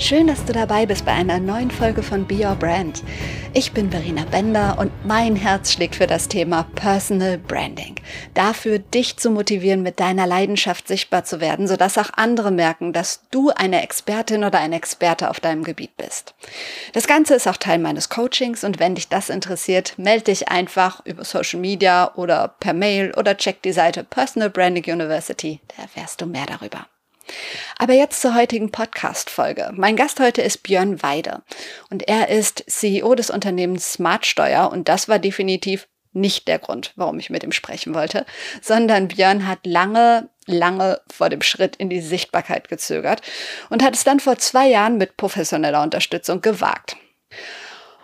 Schön, dass du dabei bist bei einer neuen Folge von Be Your Brand. Ich bin Verena Bender und mein Herz schlägt für das Thema Personal Branding. Dafür, dich zu motivieren, mit deiner Leidenschaft sichtbar zu werden, sodass auch andere merken, dass du eine Expertin oder ein Experte auf deinem Gebiet bist. Das Ganze ist auch Teil meines Coachings und wenn dich das interessiert, melde dich einfach über Social Media oder per Mail oder check die Seite Personal Branding University. Da erfährst du mehr darüber. Aber jetzt zur heutigen Podcast-Folge. Mein Gast heute ist Björn Weide und er ist CEO des Unternehmens Smartsteuer und das war definitiv nicht der Grund, warum ich mit ihm sprechen wollte, sondern Björn hat lange, lange vor dem Schritt in die Sichtbarkeit gezögert und hat es dann vor zwei Jahren mit professioneller Unterstützung gewagt.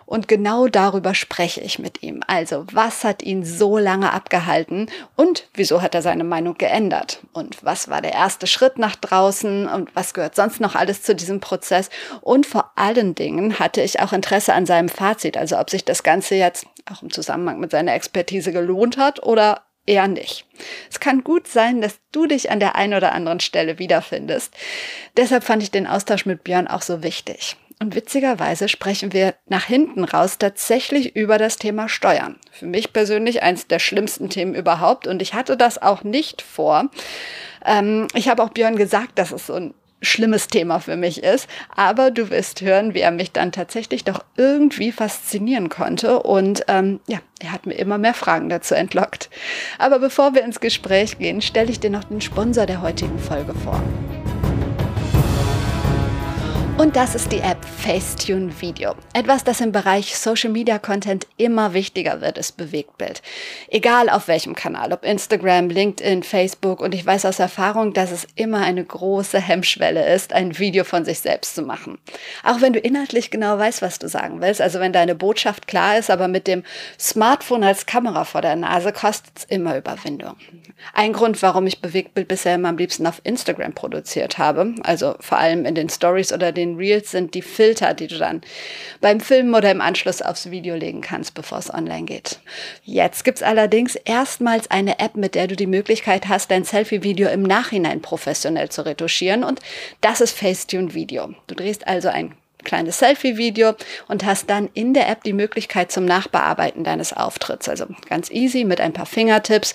Und genau darüber spreche ich mit ihm. Also, was hat ihn so lange abgehalten und wieso hat er seine Meinung geändert? Und was war der erste Schritt nach draußen und was gehört sonst noch alles zu diesem Prozess? Und vor allen Dingen hatte ich auch Interesse an seinem Fazit, also ob sich das Ganze jetzt auch im Zusammenhang mit seiner Expertise gelohnt hat oder eher nicht. Es kann gut sein, dass du dich an der einen oder anderen Stelle wiederfindest. Deshalb fand ich den Austausch mit Björn auch so wichtig. Und witzigerweise sprechen wir nach hinten raus tatsächlich über das Thema Steuern. Für mich persönlich eines der schlimmsten Themen überhaupt. Und ich hatte das auch nicht vor. Ähm, ich habe auch Björn gesagt, dass es so ein schlimmes Thema für mich ist. Aber du wirst hören, wie er mich dann tatsächlich doch irgendwie faszinieren konnte. Und ähm, ja, er hat mir immer mehr Fragen dazu entlockt. Aber bevor wir ins Gespräch gehen, stelle ich dir noch den Sponsor der heutigen Folge vor. Und das ist die App Facetune Video. Etwas, das im Bereich Social Media Content immer wichtiger wird, ist Bewegtbild. Egal auf welchem Kanal, ob Instagram, LinkedIn, Facebook. Und ich weiß aus Erfahrung, dass es immer eine große Hemmschwelle ist, ein Video von sich selbst zu machen. Auch wenn du inhaltlich genau weißt, was du sagen willst. Also wenn deine Botschaft klar ist, aber mit dem Smartphone als Kamera vor der Nase kostet es immer Überwindung. Ein Grund, warum ich Bewegtbild bisher immer am liebsten auf Instagram produziert habe. Also vor allem in den Stories oder den den Reels sind die Filter, die du dann beim Filmen oder im Anschluss aufs Video legen kannst, bevor es online geht. Jetzt gibt es allerdings erstmals eine App, mit der du die Möglichkeit hast, dein Selfie-Video im Nachhinein professionell zu retuschieren und das ist Facetune Video. Du drehst also ein kleines Selfie-Video und hast dann in der App die Möglichkeit zum Nachbearbeiten deines Auftritts. Also ganz easy mit ein paar Fingertipps,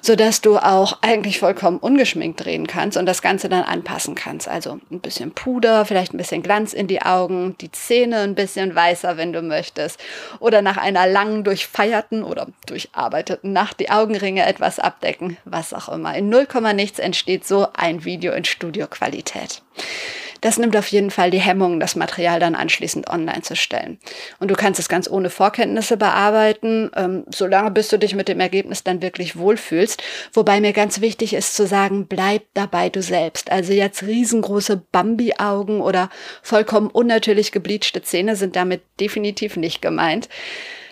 sodass du auch eigentlich vollkommen ungeschminkt drehen kannst und das Ganze dann anpassen kannst. Also ein bisschen Puder, vielleicht ein bisschen Glanz in die Augen, die Zähne ein bisschen weißer, wenn du möchtest. Oder nach einer langen, durchfeierten oder durcharbeiteten Nacht die Augenringe etwas abdecken, was auch immer. In 0, nichts entsteht so ein Video in Studioqualität. Das nimmt auf jeden Fall die Hemmung, das Material dann anschließend online zu stellen. Und du kannst es ganz ohne Vorkenntnisse bearbeiten, ähm, solange bis du dich mit dem Ergebnis dann wirklich wohlfühlst. Wobei mir ganz wichtig ist zu sagen, bleib dabei du selbst. Also jetzt riesengroße Bambi-Augen oder vollkommen unnatürlich gebleachte Zähne sind damit definitiv nicht gemeint.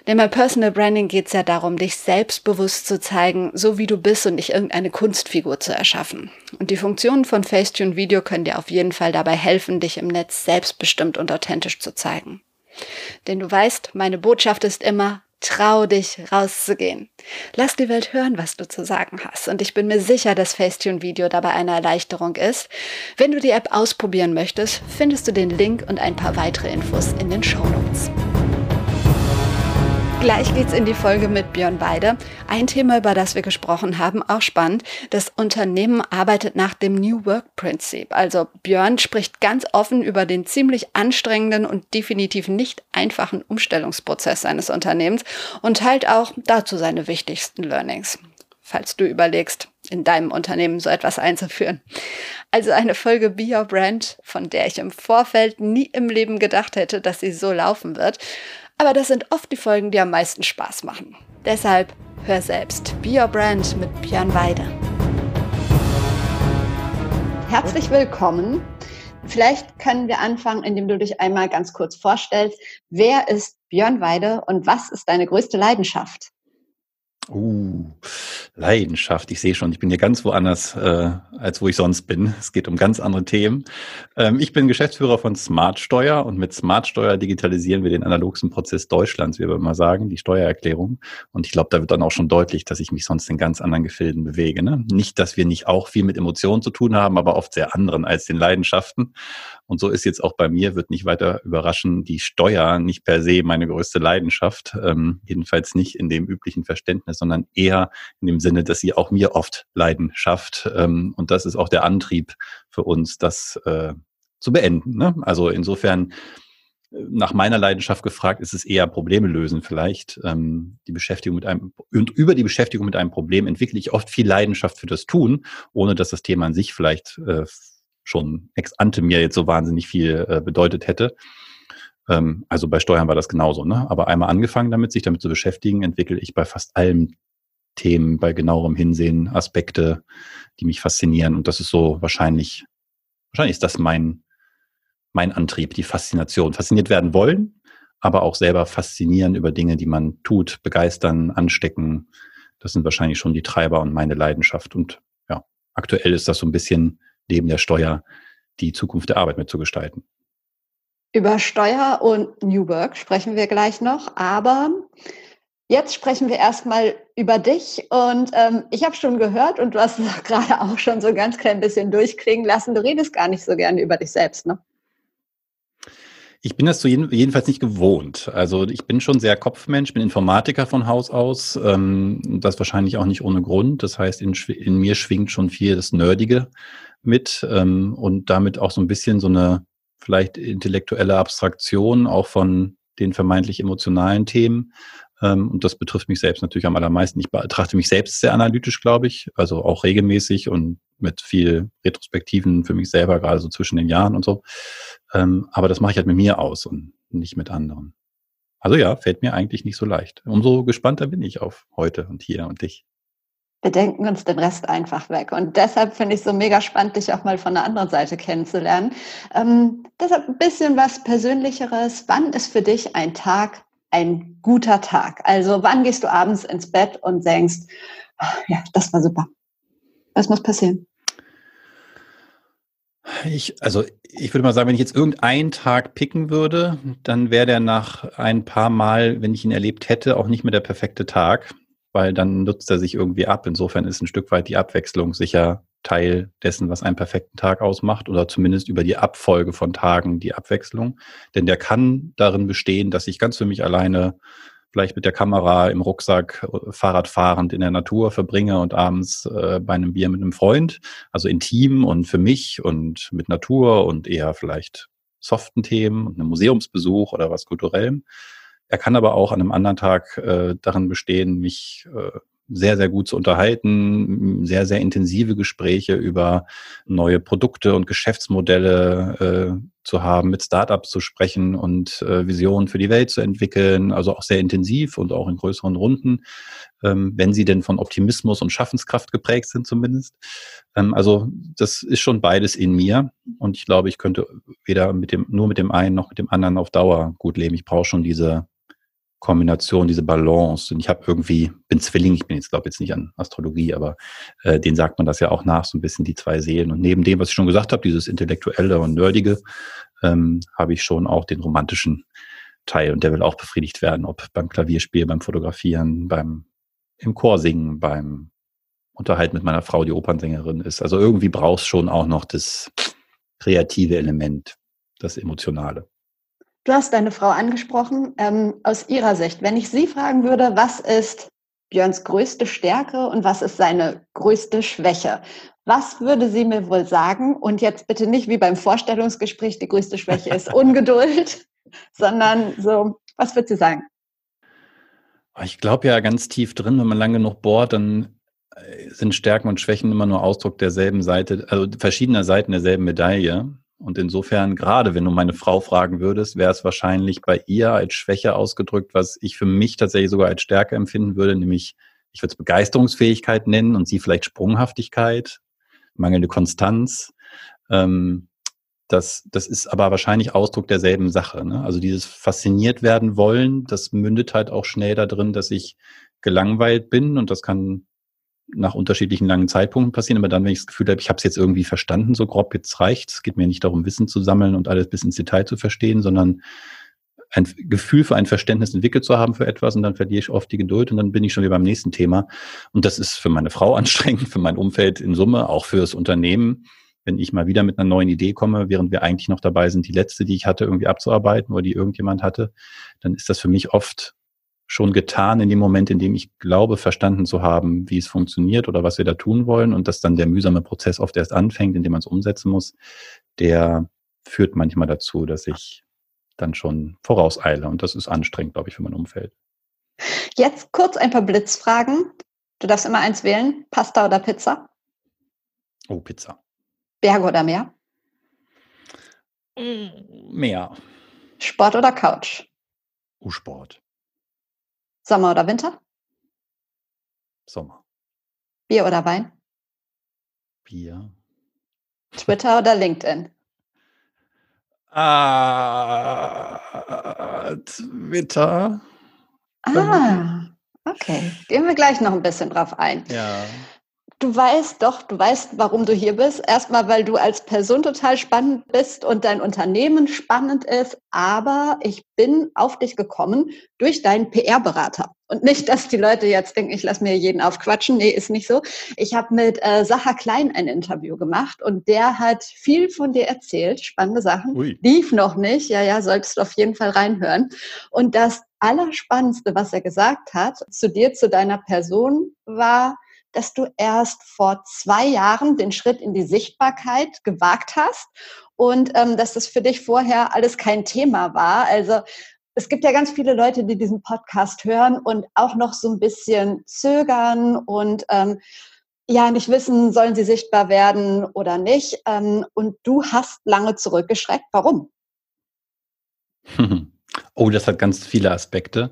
Denn bei Personal Branding geht es ja darum, dich selbstbewusst zu zeigen, so wie du bist und nicht irgendeine Kunstfigur zu erschaffen. Und die Funktionen von Facetune Video können dir auf jeden Fall dabei helfen, dich im Netz selbstbestimmt und authentisch zu zeigen. Denn du weißt, meine Botschaft ist immer, Trau dich rauszugehen. Lass die Welt hören, was du zu sagen hast. Und ich bin mir sicher, dass Facetune Video dabei eine Erleichterung ist. Wenn du die App ausprobieren möchtest, findest du den Link und ein paar weitere Infos in den Show Notes. Gleich geht's in die Folge mit Björn Weide. Ein Thema, über das wir gesprochen haben, auch spannend. Das Unternehmen arbeitet nach dem New Work Prinzip. Also Björn spricht ganz offen über den ziemlich anstrengenden und definitiv nicht einfachen Umstellungsprozess seines Unternehmens und teilt auch dazu seine wichtigsten Learnings. Falls du überlegst, in deinem Unternehmen so etwas einzuführen. Also eine Folge Be Your Brand, von der ich im Vorfeld nie im Leben gedacht hätte, dass sie so laufen wird. Aber das sind oft die Folgen, die am meisten Spaß machen. Deshalb hör selbst Be Your Brand mit Björn Weide. Herzlich willkommen. Vielleicht können wir anfangen, indem du dich einmal ganz kurz vorstellst. Wer ist Björn Weide und was ist deine größte Leidenschaft? Uh, Leidenschaft. Ich sehe schon, ich bin hier ganz woanders, äh, als wo ich sonst bin. Es geht um ganz andere Themen. Ähm, ich bin Geschäftsführer von Smartsteuer und mit Smartsteuer digitalisieren wir den analogsten Prozess Deutschlands, wie wir immer sagen, die Steuererklärung. Und ich glaube, da wird dann auch schon deutlich, dass ich mich sonst in ganz anderen Gefilden bewege. Ne? Nicht, dass wir nicht auch viel mit Emotionen zu tun haben, aber oft sehr anderen als den Leidenschaften. Und so ist jetzt auch bei mir, wird nicht weiter überraschen, die Steuer nicht per se meine größte Leidenschaft, ähm, jedenfalls nicht in dem üblichen Verständnis, sondern eher in dem Sinne, dass sie auch mir oft Leiden schafft. Ähm, und das ist auch der Antrieb für uns, das äh, zu beenden. Ne? Also insofern äh, nach meiner Leidenschaft gefragt, ist es eher Probleme lösen vielleicht. Ähm, die Beschäftigung mit einem und über die Beschäftigung mit einem Problem entwickle ich oft viel Leidenschaft für das Tun, ohne dass das Thema an sich vielleicht äh, schon ex ante mir jetzt so wahnsinnig viel äh, bedeutet hätte. Ähm, also bei Steuern war das genauso. Ne? Aber einmal angefangen damit, sich damit zu beschäftigen, entwickle ich bei fast allen Themen, bei genauerem Hinsehen Aspekte, die mich faszinieren. Und das ist so wahrscheinlich, wahrscheinlich ist das mein, mein Antrieb, die Faszination. Fasziniert werden wollen, aber auch selber faszinieren über Dinge, die man tut, begeistern, anstecken. Das sind wahrscheinlich schon die Treiber und meine Leidenschaft. Und ja, aktuell ist das so ein bisschen neben der Steuer die Zukunft der Arbeit mitzugestalten. Über Steuer und New Work sprechen wir gleich noch, aber jetzt sprechen wir erstmal über dich. Und ähm, ich habe schon gehört und du hast es gerade auch schon so ganz klein bisschen durchklingen lassen. Du redest gar nicht so gerne über dich selbst, ne? Ich bin das so jeden, jedenfalls nicht gewohnt. Also ich bin schon sehr Kopfmensch, bin Informatiker von Haus aus. Ähm, das wahrscheinlich auch nicht ohne Grund. Das heißt, in, in mir schwingt schon viel das Nerdige mit ähm, und damit auch so ein bisschen so eine vielleicht intellektuelle Abstraktion auch von den vermeintlich emotionalen Themen. Ähm, und das betrifft mich selbst natürlich am allermeisten. Ich betrachte mich selbst sehr analytisch, glaube ich, also auch regelmäßig und mit viel Retrospektiven für mich selber, gerade so zwischen den Jahren und so. Ähm, aber das mache ich halt mit mir aus und nicht mit anderen. Also ja, fällt mir eigentlich nicht so leicht. Umso gespannter bin ich auf heute und hier und dich wir denken uns den Rest einfach weg. Und deshalb finde ich es so mega spannend, dich auch mal von der anderen Seite kennenzulernen. Ähm, deshalb ein bisschen was Persönlicheres. Wann ist für dich ein Tag ein guter Tag? Also wann gehst du abends ins Bett und denkst, ja, das war super. Was muss passieren? Ich, also ich würde mal sagen, wenn ich jetzt irgendeinen Tag picken würde, dann wäre der nach ein paar Mal, wenn ich ihn erlebt hätte, auch nicht mehr der perfekte Tag weil dann nutzt er sich irgendwie ab. Insofern ist ein Stück weit die Abwechslung sicher Teil dessen, was einen perfekten Tag ausmacht oder zumindest über die Abfolge von Tagen die Abwechslung. Denn der kann darin bestehen, dass ich ganz für mich alleine vielleicht mit der Kamera im Rucksack äh, Fahrradfahrend in der Natur verbringe und abends äh, bei einem Bier mit einem Freund, also intim und für mich und mit Natur und eher vielleicht soften Themen und einem Museumsbesuch oder was kulturellem. Er kann aber auch an einem anderen Tag äh, darin bestehen, mich äh, sehr, sehr gut zu unterhalten, sehr, sehr intensive Gespräche über neue Produkte und Geschäftsmodelle äh, zu haben, mit Startups zu sprechen und äh, Visionen für die Welt zu entwickeln, also auch sehr intensiv und auch in größeren Runden, ähm, wenn sie denn von Optimismus und Schaffenskraft geprägt sind zumindest. Ähm, also das ist schon beides in mir und ich glaube, ich könnte weder mit dem, nur mit dem einen noch mit dem anderen auf Dauer gut leben. Ich brauche schon diese Kombination, diese Balance. Und ich habe irgendwie, bin Zwilling, ich bin jetzt, glaube jetzt nicht an Astrologie, aber äh, den sagt man das ja auch nach, so ein bisschen die zwei Seelen. Und neben dem, was ich schon gesagt habe, dieses Intellektuelle und Nerdige, ähm, habe ich schon auch den romantischen Teil und der will auch befriedigt werden, ob beim Klavierspiel, beim Fotografieren, beim im Chor singen, beim Unterhalten mit meiner Frau, die Opernsängerin ist. Also irgendwie brauchst schon auch noch das kreative Element, das Emotionale. Du hast deine Frau angesprochen. Ähm, aus ihrer Sicht, wenn ich sie fragen würde, was ist Björns größte Stärke und was ist seine größte Schwäche? Was würde sie mir wohl sagen? Und jetzt bitte nicht wie beim Vorstellungsgespräch, die größte Schwäche ist Ungeduld, sondern so, was würde sie sagen? Ich glaube ja ganz tief drin, wenn man lange genug bohrt, dann äh, sind Stärken und Schwächen immer nur Ausdruck derselben Seite, also verschiedener Seiten derselben Medaille. Und insofern, gerade wenn du meine Frau fragen würdest, wäre es wahrscheinlich bei ihr als Schwäche ausgedrückt, was ich für mich tatsächlich sogar als Stärke empfinden würde, nämlich ich würde es Begeisterungsfähigkeit nennen und sie vielleicht Sprunghaftigkeit, mangelnde Konstanz. Ähm, das, das ist aber wahrscheinlich Ausdruck derselben Sache. Ne? Also dieses fasziniert werden wollen, das mündet halt auch schnell da drin, dass ich gelangweilt bin und das kann nach unterschiedlichen langen Zeitpunkten passieren, aber dann, wenn ich das Gefühl habe, ich habe es jetzt irgendwie verstanden, so grob, jetzt reicht Es geht mir nicht darum, Wissen zu sammeln und alles bis ins Detail zu verstehen, sondern ein Gefühl für ein Verständnis entwickelt zu haben für etwas und dann verliere ich oft die Geduld und dann bin ich schon wieder beim nächsten Thema. Und das ist für meine Frau anstrengend, für mein Umfeld in Summe, auch für das Unternehmen. Wenn ich mal wieder mit einer neuen Idee komme, während wir eigentlich noch dabei sind, die letzte, die ich hatte, irgendwie abzuarbeiten oder die irgendjemand hatte, dann ist das für mich oft schon getan in dem Moment, in dem ich glaube, verstanden zu haben, wie es funktioniert oder was wir da tun wollen und dass dann der mühsame Prozess oft erst anfängt, in dem man es umsetzen muss, der führt manchmal dazu, dass ich dann schon vorauseile und das ist anstrengend, glaube ich, für mein Umfeld. Jetzt kurz ein paar Blitzfragen. Du darfst immer eins wählen, Pasta oder Pizza? Oh, Pizza. Berge oder Meer? Meer. Sport oder Couch? Oh, Sport. Sommer oder Winter? Sommer. Bier oder Wein? Bier. Twitter oder LinkedIn? Ah, Twitter. Ah, okay. Gehen wir gleich noch ein bisschen drauf ein. Ja. Du weißt doch, du weißt, warum du hier bist. Erstmal, weil du als Person total spannend bist und dein Unternehmen spannend ist. Aber ich bin auf dich gekommen durch deinen PR-Berater. Und nicht, dass die Leute jetzt denken, ich lasse mir jeden aufquatschen. Nee, ist nicht so. Ich habe mit äh, Sacha Klein ein Interview gemacht und der hat viel von dir erzählt, spannende Sachen. Ui. Lief noch nicht. Ja, ja, solltest du auf jeden Fall reinhören. Und das Allerspannendste, was er gesagt hat, zu dir, zu deiner Person, war, dass du erst vor zwei Jahren den Schritt in die Sichtbarkeit gewagt hast und ähm, dass das für dich vorher alles kein Thema war. Also es gibt ja ganz viele Leute, die diesen Podcast hören und auch noch so ein bisschen zögern und ähm, ja nicht wissen, sollen sie sichtbar werden oder nicht. Ähm, und du hast lange zurückgeschreckt. Warum? Oh, das hat ganz viele Aspekte.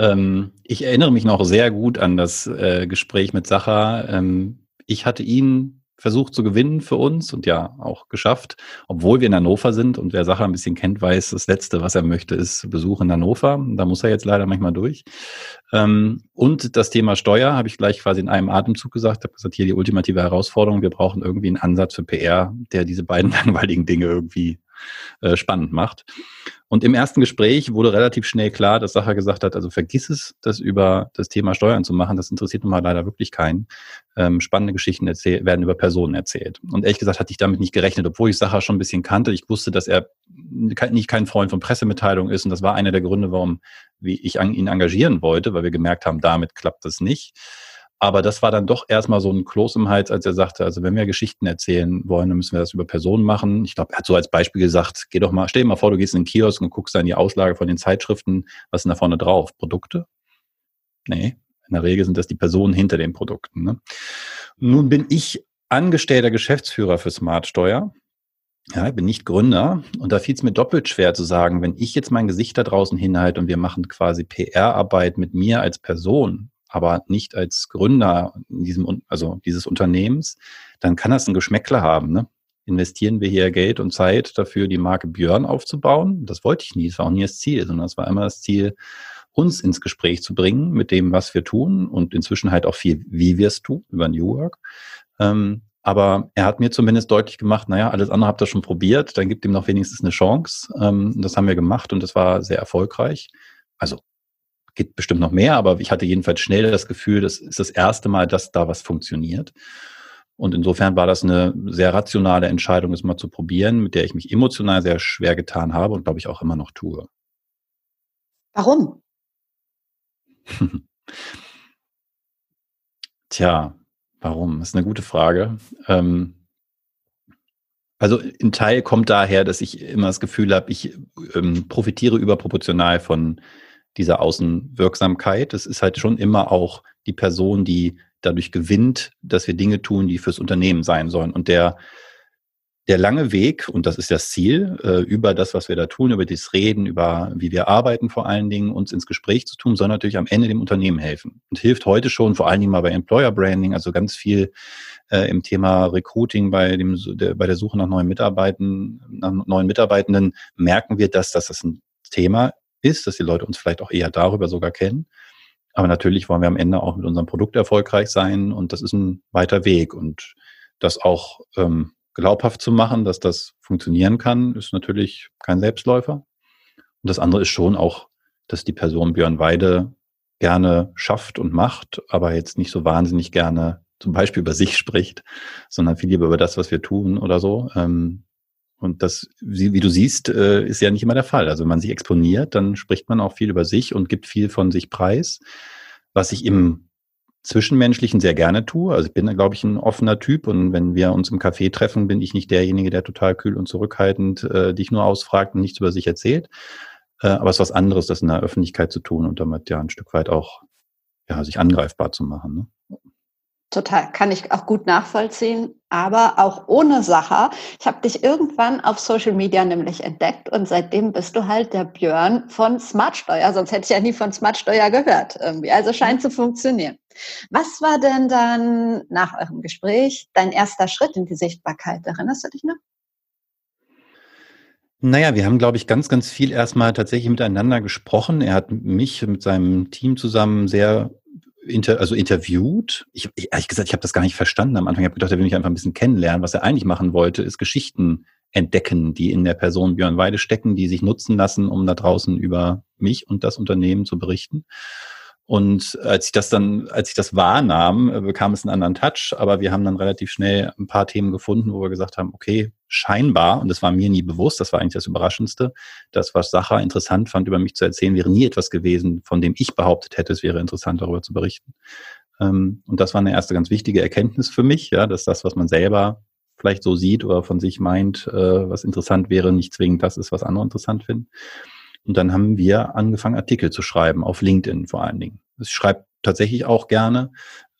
Ähm, ich erinnere mich noch sehr gut an das äh, Gespräch mit Sacha. Ähm, ich hatte ihn versucht zu gewinnen für uns und ja auch geschafft, obwohl wir in Hannover sind und wer Sacha ein bisschen kennt, weiß, das Letzte, was er möchte, ist Besuch in Hannover. Da muss er jetzt leider manchmal durch. Ähm, und das Thema Steuer habe ich gleich quasi in einem Atemzug gesagt, habe gesagt, hier die ultimative Herausforderung, wir brauchen irgendwie einen Ansatz für PR, der diese beiden langweiligen Dinge irgendwie äh, spannend macht. Und im ersten Gespräch wurde relativ schnell klar, dass Sacher gesagt hat, also vergiss es, das über das Thema Steuern zu machen. Das interessiert nun mal leider wirklich keinen. Ähm, spannende Geschichten werden über Personen erzählt. Und ehrlich gesagt hatte ich damit nicht gerechnet, obwohl ich Sacher schon ein bisschen kannte. Ich wusste, dass er nicht kein Freund von Pressemitteilungen ist. Und das war einer der Gründe, warum ich ihn engagieren wollte, weil wir gemerkt haben, damit klappt das nicht. Aber das war dann doch erstmal so ein Kloß im Hals, als er sagte, also wenn wir Geschichten erzählen wollen, dann müssen wir das über Personen machen. Ich glaube, er hat so als Beispiel gesagt, geh doch mal, stell dir mal vor, du gehst in den Kiosk und guckst dann die Auslage von den Zeitschriften, was denn da vorne drauf? Produkte? Nee, in der Regel sind das die Personen hinter den Produkten. Ne? Nun bin ich angestellter Geschäftsführer für Smartsteuer. Ja, ich bin nicht Gründer und da fiel es mir doppelt schwer zu sagen, wenn ich jetzt mein Gesicht da draußen hinhalte und wir machen quasi PR-Arbeit mit mir als Person, aber nicht als Gründer in diesem, also dieses Unternehmens, dann kann das ein Geschmäckler haben. Ne? Investieren wir hier Geld und Zeit dafür, die Marke Björn aufzubauen? Das wollte ich nie, das war auch nie das Ziel, sondern es war immer das Ziel, uns ins Gespräch zu bringen mit dem, was wir tun und inzwischen halt auch viel, wie wir es tun, über New Work. Ähm, aber er hat mir zumindest deutlich gemacht, naja, alles andere habt ihr schon probiert, dann gibt ihm noch wenigstens eine Chance. Ähm, das haben wir gemacht und das war sehr erfolgreich. Also geht bestimmt noch mehr, aber ich hatte jedenfalls schnell das Gefühl, das ist das erste Mal, dass da was funktioniert. Und insofern war das eine sehr rationale Entscheidung, es mal zu probieren, mit der ich mich emotional sehr schwer getan habe und glaube ich auch immer noch tue. Warum? Tja, warum? Das ist eine gute Frage. Ähm, also ein Teil kommt daher, dass ich immer das Gefühl habe, ich ähm, profitiere überproportional von dieser Außenwirksamkeit. Es ist halt schon immer auch die Person, die dadurch gewinnt, dass wir Dinge tun, die fürs Unternehmen sein sollen. Und der, der lange Weg, und das ist das Ziel, äh, über das, was wir da tun, über das Reden, über wie wir arbeiten vor allen Dingen, uns ins Gespräch zu tun, soll natürlich am Ende dem Unternehmen helfen. Und hilft heute schon, vor allen Dingen mal bei Employer Branding, also ganz viel äh, im Thema Recruiting, bei, dem, der, bei der Suche nach neuen Mitarbeitenden, nach neuen Mitarbeitenden, merken wir, dass, dass das ein Thema ist, dass die Leute uns vielleicht auch eher darüber sogar kennen. Aber natürlich wollen wir am Ende auch mit unserem Produkt erfolgreich sein und das ist ein weiter Weg. Und das auch ähm, glaubhaft zu machen, dass das funktionieren kann, ist natürlich kein Selbstläufer. Und das andere ist schon auch, dass die Person Björn Weide gerne schafft und macht, aber jetzt nicht so wahnsinnig gerne zum Beispiel über sich spricht, sondern viel lieber über das, was wir tun oder so. Ähm, und das, wie, du siehst, äh, ist ja nicht immer der Fall. Also wenn man sich exponiert, dann spricht man auch viel über sich und gibt viel von sich preis, was ich im Zwischenmenschlichen sehr gerne tue. Also ich bin, glaube ich, ein offener Typ und wenn wir uns im Café treffen, bin ich nicht derjenige, der total kühl und zurückhaltend äh, dich nur ausfragt und nichts über sich erzählt. Äh, aber es ist was anderes, das in der Öffentlichkeit zu tun und damit ja ein Stück weit auch ja, sich angreifbar zu machen. Ne? Total, kann ich auch gut nachvollziehen, aber auch ohne Sache. Ich habe dich irgendwann auf Social Media nämlich entdeckt und seitdem bist du halt der Björn von Smartsteuer, sonst hätte ich ja nie von Smartsteuer gehört irgendwie. Also scheint zu funktionieren. Was war denn dann nach eurem Gespräch dein erster Schritt in die Sichtbarkeit? Erinnerst du dich noch? Naja, wir haben, glaube ich, ganz, ganz viel erstmal tatsächlich miteinander gesprochen. Er hat mich mit seinem Team zusammen sehr inter, also interviewt. Ich, ich, ehrlich gesagt, ich habe das gar nicht verstanden am Anfang. Ich habe gedacht, er will mich einfach ein bisschen kennenlernen. Was er eigentlich machen wollte, ist Geschichten entdecken, die in der Person Björn Weide stecken, die sich nutzen lassen, um da draußen über mich und das Unternehmen zu berichten. Und als ich das dann, als ich das wahrnahm, äh, bekam es einen anderen Touch. Aber wir haben dann relativ schnell ein paar Themen gefunden, wo wir gesagt haben, okay, scheinbar, und das war mir nie bewusst, das war eigentlich das Überraschendste, das, was Sacha interessant fand, über mich zu erzählen, wäre nie etwas gewesen, von dem ich behauptet hätte, es wäre interessant, darüber zu berichten. Ähm, und das war eine erste ganz wichtige Erkenntnis für mich, ja, dass das, was man selber vielleicht so sieht oder von sich meint, äh, was interessant wäre, nicht zwingend das ist, was andere interessant finden. Und dann haben wir angefangen, Artikel zu schreiben, auf LinkedIn vor allen Dingen. Ich schreibe tatsächlich auch gerne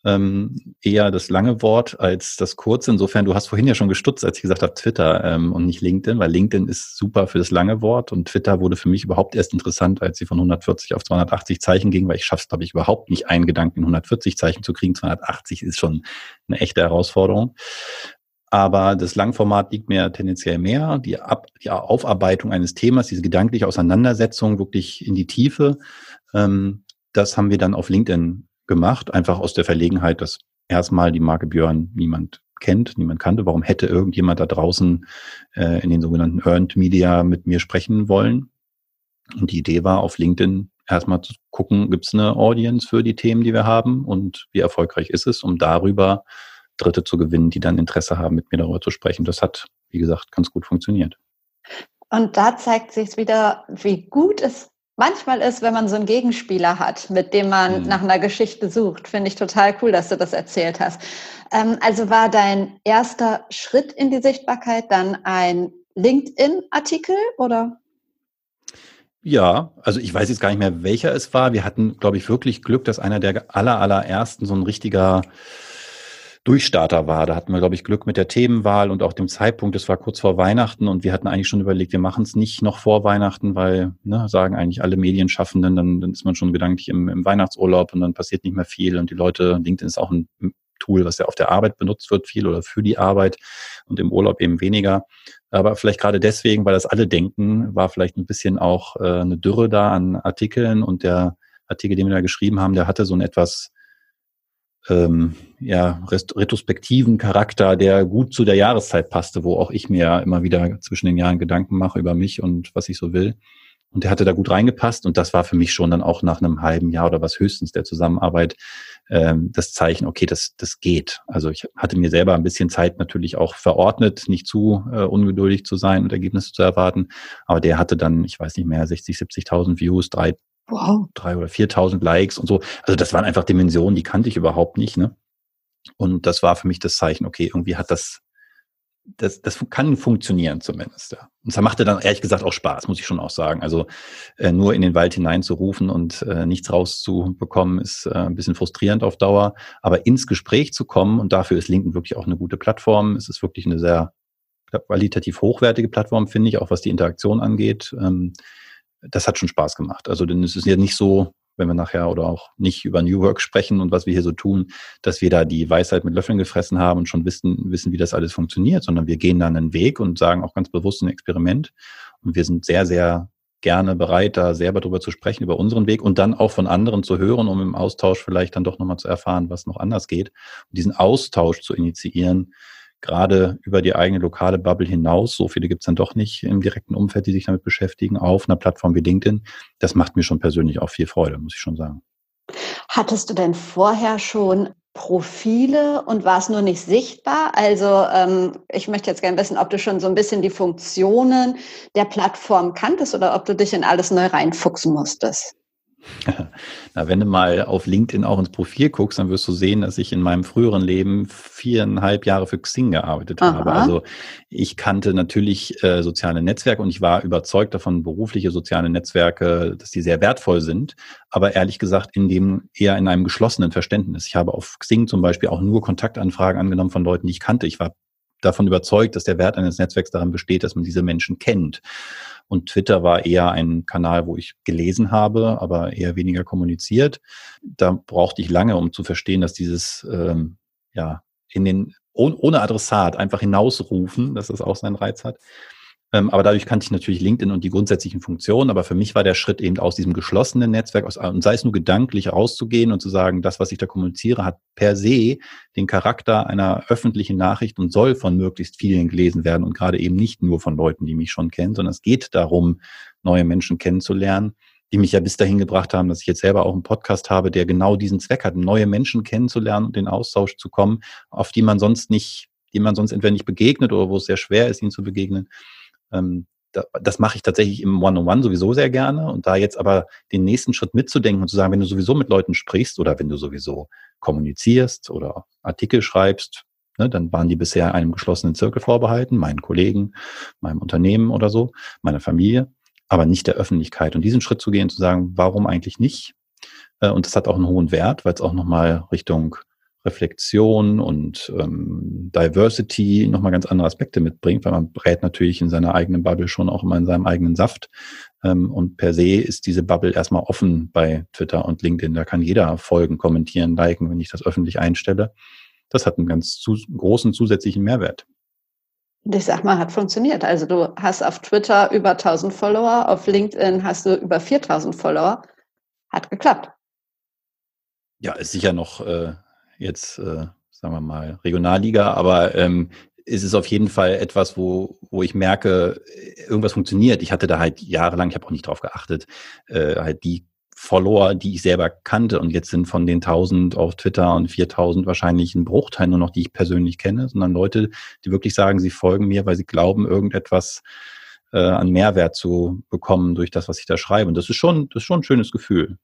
ähm, eher das lange Wort als das kurze. Insofern, du hast vorhin ja schon gestutzt, als ich gesagt habe Twitter ähm, und nicht LinkedIn, weil LinkedIn ist super für das lange Wort und Twitter wurde für mich überhaupt erst interessant, als sie von 140 auf 280 Zeichen ging, weil ich schaffe es, glaube ich, überhaupt nicht, einen Gedanken in 140 Zeichen zu kriegen. 280 ist schon eine echte Herausforderung. Aber das Langformat liegt mir tendenziell mehr. Die, Ab die Aufarbeitung eines Themas, diese gedankliche Auseinandersetzung wirklich in die Tiefe, ähm, das haben wir dann auf LinkedIn gemacht, einfach aus der Verlegenheit, dass erstmal die Marke Björn niemand kennt, niemand kannte. Warum hätte irgendjemand da draußen äh, in den sogenannten Earned Media mit mir sprechen wollen? Und die Idee war, auf LinkedIn erstmal zu gucken, gibt es eine Audience für die Themen, die wir haben und wie erfolgreich ist es, um darüber Dritte zu gewinnen, die dann Interesse haben, mit mir darüber zu sprechen. Das hat, wie gesagt, ganz gut funktioniert. Und da zeigt sich wieder, wie gut es manchmal ist, wenn man so einen Gegenspieler hat, mit dem man mhm. nach einer Geschichte sucht. Finde ich total cool, dass du das erzählt hast. Ähm, also war dein erster Schritt in die Sichtbarkeit dann ein LinkedIn-Artikel oder? Ja, also ich weiß jetzt gar nicht mehr, welcher es war. Wir hatten, glaube ich, wirklich Glück, dass einer der aller, allerersten so ein richtiger Durchstarter war. Da hatten wir, glaube ich, Glück mit der Themenwahl und auch dem Zeitpunkt. Es war kurz vor Weihnachten und wir hatten eigentlich schon überlegt, wir machen es nicht noch vor Weihnachten, weil, ne, sagen eigentlich alle Medienschaffenden, dann, dann ist man schon gedanklich im, im Weihnachtsurlaub und dann passiert nicht mehr viel und die Leute, LinkedIn ist auch ein Tool, was ja auf der Arbeit benutzt wird, viel oder für die Arbeit und im Urlaub eben weniger. Aber vielleicht gerade deswegen, weil das alle denken, war vielleicht ein bisschen auch äh, eine Dürre da an Artikeln und der Artikel, den wir da geschrieben haben, der hatte so ein etwas ähm, ja, retrospektiven Charakter, der gut zu der Jahreszeit passte, wo auch ich mir immer wieder zwischen den Jahren Gedanken mache über mich und was ich so will. Und der hatte da gut reingepasst und das war für mich schon dann auch nach einem halben Jahr oder was höchstens der Zusammenarbeit ähm, das Zeichen, okay, das, das geht. Also ich hatte mir selber ein bisschen Zeit natürlich auch verordnet, nicht zu äh, ungeduldig zu sein und Ergebnisse zu erwarten. Aber der hatte dann, ich weiß nicht mehr, 60, 70.000 Views, drei wow. drei oder 4.000 Likes und so. Also das waren einfach Dimensionen, die kannte ich überhaupt nicht. Ne? Und das war für mich das Zeichen, okay, irgendwie hat das, das, das kann funktionieren zumindest. Ja. Und es machte dann ehrlich gesagt auch Spaß, muss ich schon auch sagen. Also äh, nur in den Wald hineinzurufen und äh, nichts rauszubekommen, ist äh, ein bisschen frustrierend auf Dauer. Aber ins Gespräch zu kommen, und dafür ist LinkedIn wirklich auch eine gute Plattform, es ist wirklich eine sehr qualitativ hochwertige Plattform, finde ich, auch was die Interaktion angeht. Ähm, das hat schon Spaß gemacht. Also denn es ist ja nicht so, wenn wir nachher oder auch nicht über New Work sprechen und was wir hier so tun, dass wir da die Weisheit mit Löffeln gefressen haben und schon wissen, wissen, wie das alles funktioniert, sondern wir gehen dann einen Weg und sagen auch ganz bewusst ein Experiment. Und wir sind sehr, sehr gerne bereit, da selber drüber zu sprechen, über unseren Weg und dann auch von anderen zu hören, um im Austausch vielleicht dann doch nochmal zu erfahren, was noch anders geht. Und diesen Austausch zu initiieren, gerade über die eigene lokale Bubble hinaus, so viele gibt es dann doch nicht im direkten Umfeld, die sich damit beschäftigen, auf einer Plattform wie LinkedIn, das macht mir schon persönlich auch viel Freude, muss ich schon sagen. Hattest du denn vorher schon Profile und war es nur nicht sichtbar? Also ähm, ich möchte jetzt gerne wissen, ob du schon so ein bisschen die Funktionen der Plattform kanntest oder ob du dich in alles neu reinfuchsen musstest. Na, wenn du mal auf LinkedIn auch ins Profil guckst, dann wirst du sehen, dass ich in meinem früheren Leben viereinhalb Jahre für Xing gearbeitet Aha. habe. Also ich kannte natürlich äh, soziale Netzwerke und ich war überzeugt davon, berufliche soziale Netzwerke, dass die sehr wertvoll sind, aber ehrlich gesagt in dem eher in einem geschlossenen Verständnis. Ich habe auf Xing zum Beispiel auch nur Kontaktanfragen angenommen von Leuten, die ich kannte. Ich war davon überzeugt, dass der Wert eines Netzwerks daran besteht, dass man diese Menschen kennt. Und Twitter war eher ein Kanal, wo ich gelesen habe, aber eher weniger kommuniziert. Da brauchte ich lange, um zu verstehen, dass dieses, ähm, ja, in den, ohne Adressat einfach hinausrufen, dass das auch seinen Reiz hat. Ähm, aber dadurch kannte ich natürlich LinkedIn und die grundsätzlichen Funktionen. Aber für mich war der Schritt eben aus diesem geschlossenen Netzwerk, aus, und sei es nur gedanklich rauszugehen und zu sagen, das, was ich da kommuniziere, hat per se den Charakter einer öffentlichen Nachricht und soll von möglichst vielen gelesen werden und gerade eben nicht nur von Leuten, die mich schon kennen, sondern es geht darum, neue Menschen kennenzulernen die mich ja bis dahin gebracht haben, dass ich jetzt selber auch einen Podcast habe, der genau diesen Zweck hat, neue Menschen kennenzulernen und in Austausch zu kommen, auf die man sonst nicht, die man sonst entweder nicht begegnet oder wo es sehr schwer ist, ihnen zu begegnen. Ähm, da, das mache ich tatsächlich im One-on-One sowieso sehr gerne. Und da jetzt aber den nächsten Schritt mitzudenken und zu sagen, wenn du sowieso mit Leuten sprichst oder wenn du sowieso kommunizierst oder Artikel schreibst, ne, dann waren die bisher einem geschlossenen Zirkel vorbehalten, meinen Kollegen, meinem Unternehmen oder so, meiner Familie, aber nicht der Öffentlichkeit. Und diesen Schritt zu gehen, zu sagen, warum eigentlich nicht? Äh, und das hat auch einen hohen Wert, weil es auch nochmal Richtung Reflexion und ähm, Diversity nochmal ganz andere Aspekte mitbringt, weil man brät natürlich in seiner eigenen Bubble schon auch immer in seinem eigenen Saft. Ähm, und per se ist diese Bubble erstmal offen bei Twitter und LinkedIn. Da kann jeder folgen, kommentieren, liken, wenn ich das öffentlich einstelle. Das hat einen ganz zu, großen zusätzlichen Mehrwert. Ich sag mal, hat funktioniert. Also du hast auf Twitter über 1000 Follower, auf LinkedIn hast du über 4000 Follower. Hat geklappt. Ja, ist sicher noch äh, jetzt, äh, sagen wir mal, Regionalliga, aber ähm, ist es auf jeden Fall etwas, wo, wo ich merke, irgendwas funktioniert. Ich hatte da halt jahrelang, ich habe auch nicht drauf geachtet, äh, halt die Follower, die ich selber kannte und jetzt sind von den 1000 auf Twitter und 4000 wahrscheinlich ein Bruchteil nur noch, die ich persönlich kenne, sondern Leute, die wirklich sagen, sie folgen mir, weil sie glauben, irgendetwas äh, an Mehrwert zu bekommen durch das, was ich da schreibe. Und das ist schon, das ist schon ein schönes Gefühl.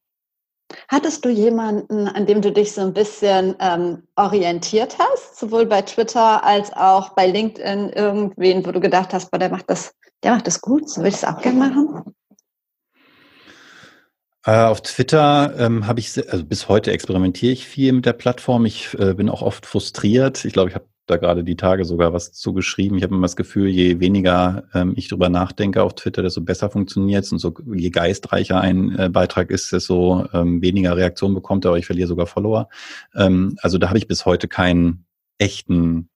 Hattest du jemanden, an dem du dich so ein bisschen ähm, orientiert hast, sowohl bei Twitter als auch bei LinkedIn, irgendwen, wo du gedacht hast, boah, der macht das, der macht das gut, so will ich es auch gerne machen? Äh, auf Twitter ähm, habe ich, also bis heute experimentiere ich viel mit der Plattform. Ich äh, bin auch oft frustriert. Ich glaube, ich habe da gerade die Tage sogar was zugeschrieben. Ich habe immer das Gefühl, je weniger ähm, ich drüber nachdenke auf Twitter, desto besser funktioniert es und so je geistreicher ein äh, Beitrag ist, desto ähm, weniger Reaktion bekommt er, aber ich verliere sogar Follower. Ähm, also da habe ich bis heute keinen echten,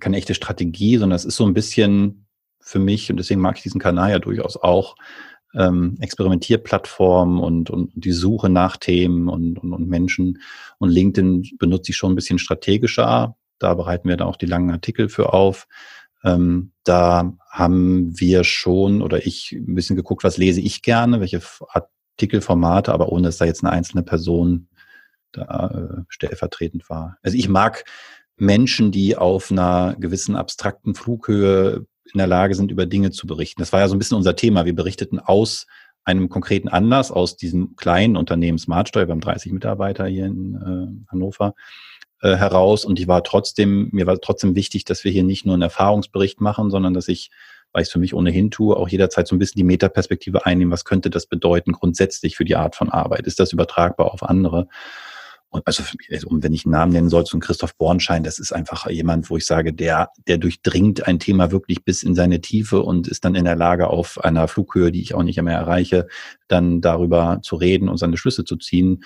keine echte Strategie, sondern es ist so ein bisschen für mich und deswegen mag ich diesen Kanal ja durchaus auch ähm, Experimentierplattform und, und die Suche nach Themen und, und, und Menschen. Und LinkedIn benutze ich schon ein bisschen strategischer. Da bereiten wir dann auch die langen Artikel für auf. Ähm, da haben wir schon oder ich ein bisschen geguckt, was lese ich gerne, welche Artikelformate, aber ohne dass da jetzt eine einzelne Person da äh, stellvertretend war. Also ich mag Menschen, die auf einer gewissen abstrakten Flughöhe in der Lage sind, über Dinge zu berichten. Das war ja so ein bisschen unser Thema. Wir berichteten aus einem konkreten Anlass, aus diesem kleinen Unternehmen Smartsteuer, wir haben 30 Mitarbeiter hier in äh, Hannover, äh, heraus. Und ich war trotzdem, mir war trotzdem wichtig, dass wir hier nicht nur einen Erfahrungsbericht machen, sondern dass ich, weil ich es für mich ohnehin tue, auch jederzeit so ein bisschen die Metaperspektive einnehmen. Was könnte das bedeuten grundsätzlich für die Art von Arbeit? Ist das übertragbar auf andere? Also, also wenn ich einen Namen nennen soll, so ein Christoph Bornschein, das ist einfach jemand, wo ich sage, der, der durchdringt ein Thema wirklich bis in seine Tiefe und ist dann in der Lage, auf einer Flughöhe, die ich auch nicht mehr erreiche, dann darüber zu reden und seine Schlüsse zu ziehen.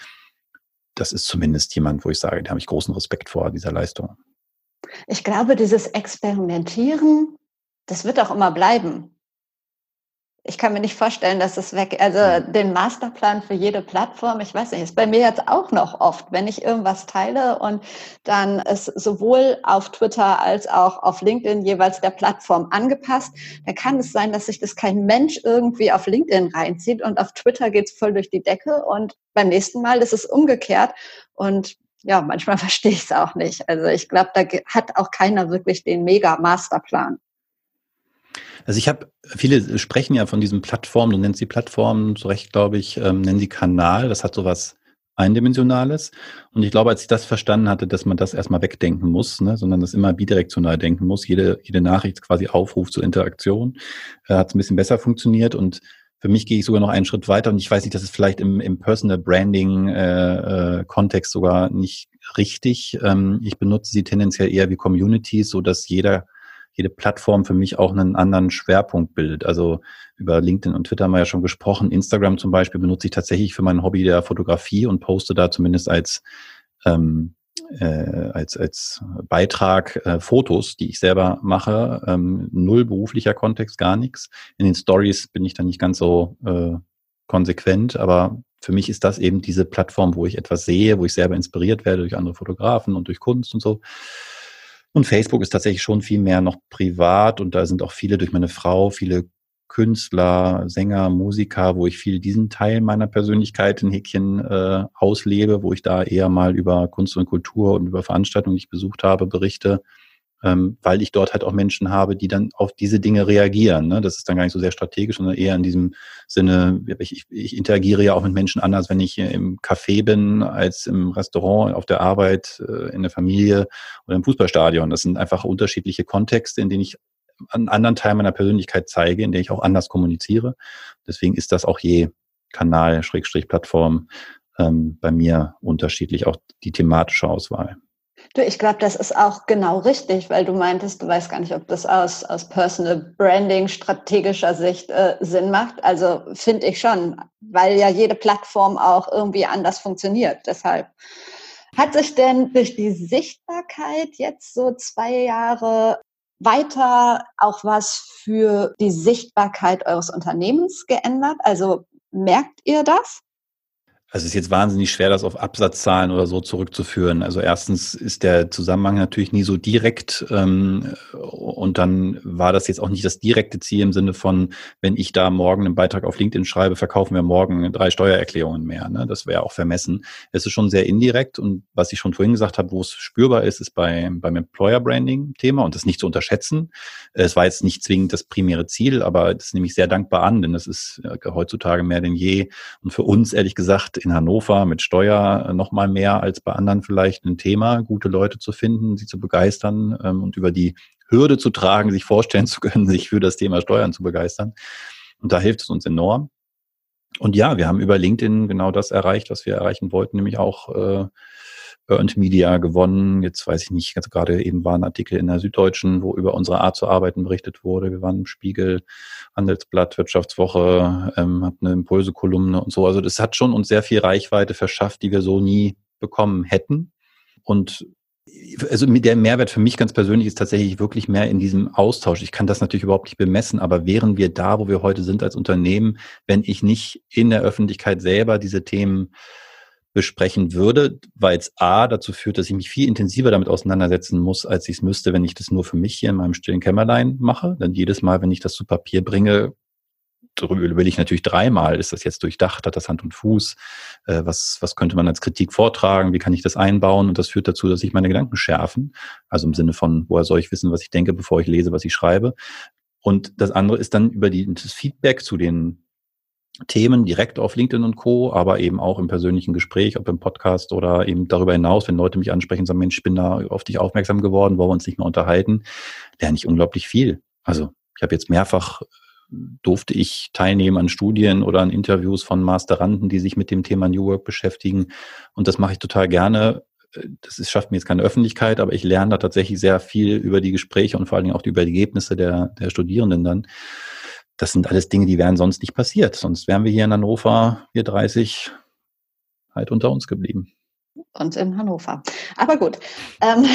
Das ist zumindest jemand, wo ich sage, da habe ich großen Respekt vor dieser Leistung. Ich glaube, dieses Experimentieren, das wird auch immer bleiben. Ich kann mir nicht vorstellen, dass es weg, also den Masterplan für jede Plattform, ich weiß nicht, ist bei mir jetzt auch noch oft, wenn ich irgendwas teile und dann ist sowohl auf Twitter als auch auf LinkedIn jeweils der Plattform angepasst, dann kann es sein, dass sich das kein Mensch irgendwie auf LinkedIn reinzieht und auf Twitter geht's voll durch die Decke und beim nächsten Mal ist es umgekehrt und ja, manchmal verstehe ich es auch nicht. Also ich glaube, da hat auch keiner wirklich den Mega-Masterplan. Also ich habe, viele sprechen ja von diesen Plattformen, du nennst die Plattformen, zu Recht glaube ich, ähm, nennen sie Kanal, das hat sowas Eindimensionales. Und ich glaube, als ich das verstanden hatte, dass man das erstmal wegdenken muss, ne, sondern das immer bidirektional denken muss, jede, jede Nachricht quasi Aufruf zur Interaktion, äh, hat es ein bisschen besser funktioniert und für mich gehe ich sogar noch einen Schritt weiter und ich weiß nicht, dass es vielleicht im, im Personal Branding äh, äh, Kontext sogar nicht richtig. Ähm, ich benutze sie tendenziell eher wie Communities, so dass jeder jede Plattform für mich auch einen anderen Schwerpunkt bildet. Also über LinkedIn und Twitter haben wir ja schon gesprochen. Instagram zum Beispiel benutze ich tatsächlich für mein Hobby der Fotografie und poste da zumindest als ähm, äh, als, als Beitrag äh, Fotos, die ich selber mache. Ähm, null beruflicher Kontext, gar nichts. In den Stories bin ich dann nicht ganz so äh, konsequent, aber für mich ist das eben diese Plattform, wo ich etwas sehe, wo ich selber inspiriert werde durch andere Fotografen und durch Kunst und so. Und Facebook ist tatsächlich schon viel mehr noch privat und da sind auch viele durch meine Frau, viele Künstler, Sänger, Musiker, wo ich viel diesen Teil meiner Persönlichkeit in Häkchen äh, auslebe, wo ich da eher mal über Kunst und Kultur und über Veranstaltungen, die ich besucht habe, berichte ähm, weil ich dort halt auch Menschen habe, die dann auf diese Dinge reagieren. Ne? Das ist dann gar nicht so sehr strategisch, sondern eher in diesem Sinne, ich, ich interagiere ja auch mit Menschen anders, wenn ich im Café bin, als im Restaurant, auf der Arbeit, äh, in der Familie oder im Fußballstadion. Das sind einfach unterschiedliche Kontexte, in denen ich einen anderen Teil meiner Persönlichkeit zeige, in der ich auch anders kommuniziere. Deswegen ist das auch je Kanal, Schrägstrich, Plattform ähm, bei mir unterschiedlich, auch die thematische Auswahl. Du, ich glaube, das ist auch genau richtig, weil du meintest, du weißt gar nicht, ob das aus, aus Personal Branding strategischer Sicht äh, Sinn macht. Also finde ich schon, weil ja jede Plattform auch irgendwie anders funktioniert. Deshalb hat sich denn durch die Sichtbarkeit jetzt so zwei Jahre weiter auch was für die Sichtbarkeit eures Unternehmens geändert? Also merkt ihr das? Also es ist jetzt wahnsinnig schwer, das auf Absatzzahlen oder so zurückzuführen. Also erstens ist der Zusammenhang natürlich nie so direkt ähm, und dann war das jetzt auch nicht das direkte Ziel im Sinne von, wenn ich da morgen einen Beitrag auf LinkedIn schreibe, verkaufen wir morgen drei Steuererklärungen mehr. Ne? Das wäre auch vermessen. Es ist schon sehr indirekt und was ich schon vorhin gesagt habe, wo es spürbar ist, ist bei, beim Employer Branding Thema und das nicht zu unterschätzen. Es war jetzt nicht zwingend das primäre Ziel, aber das nehme ich sehr dankbar an, denn das ist äh, heutzutage mehr denn je und für uns ehrlich gesagt in Hannover mit Steuer noch mal mehr als bei anderen vielleicht ein Thema, gute Leute zu finden, sie zu begeistern ähm, und über die Hürde zu tragen, sich vorstellen zu können, sich für das Thema Steuern zu begeistern. Und da hilft es uns enorm. Und ja, wir haben über LinkedIn genau das erreicht, was wir erreichen wollten, nämlich auch äh, Earned Media gewonnen. Jetzt weiß ich nicht, ganz gerade eben war ein Artikel in der Süddeutschen, wo über unsere Art zu arbeiten berichtet wurde. Wir waren im Spiegel, Handelsblatt, Wirtschaftswoche, ähm, hat eine Impulse-Kolumne und so. Also das hat schon uns sehr viel Reichweite verschafft, die wir so nie bekommen hätten. Und also der Mehrwert für mich ganz persönlich ist tatsächlich wirklich mehr in diesem Austausch. Ich kann das natürlich überhaupt nicht bemessen, aber wären wir da, wo wir heute sind als Unternehmen, wenn ich nicht in der Öffentlichkeit selber diese Themen besprechen würde, weil es A dazu führt, dass ich mich viel intensiver damit auseinandersetzen muss, als ich es müsste, wenn ich das nur für mich hier in meinem stillen Kämmerlein mache. Denn jedes Mal, wenn ich das zu Papier bringe, will ich natürlich dreimal, ist das jetzt durchdacht, hat das Hand und Fuß, äh, was, was könnte man als Kritik vortragen, wie kann ich das einbauen und das führt dazu, dass ich meine Gedanken schärfen, also im Sinne von, woher soll ich wissen, was ich denke, bevor ich lese, was ich schreibe. Und das andere ist dann über die, das Feedback zu den Themen direkt auf LinkedIn und Co., aber eben auch im persönlichen Gespräch, ob im Podcast oder eben darüber hinaus, wenn Leute mich ansprechen sagen, Mensch, ich bin da auf dich aufmerksam geworden, wollen wir uns nicht mehr unterhalten, lerne ich unglaublich viel. Also ich habe jetzt mehrfach durfte ich teilnehmen an Studien oder an Interviews von Masteranden, die sich mit dem Thema New Work beschäftigen. Und das mache ich total gerne. Das ist, schafft mir jetzt keine Öffentlichkeit, aber ich lerne da tatsächlich sehr viel über die Gespräche und vor allen Dingen auch über die Ergebnisse der, der Studierenden dann das sind alles Dinge, die wären sonst nicht passiert. Sonst wären wir hier in Hannover, wir 30, halt unter uns geblieben. Und in Hannover. Aber gut. Ähm,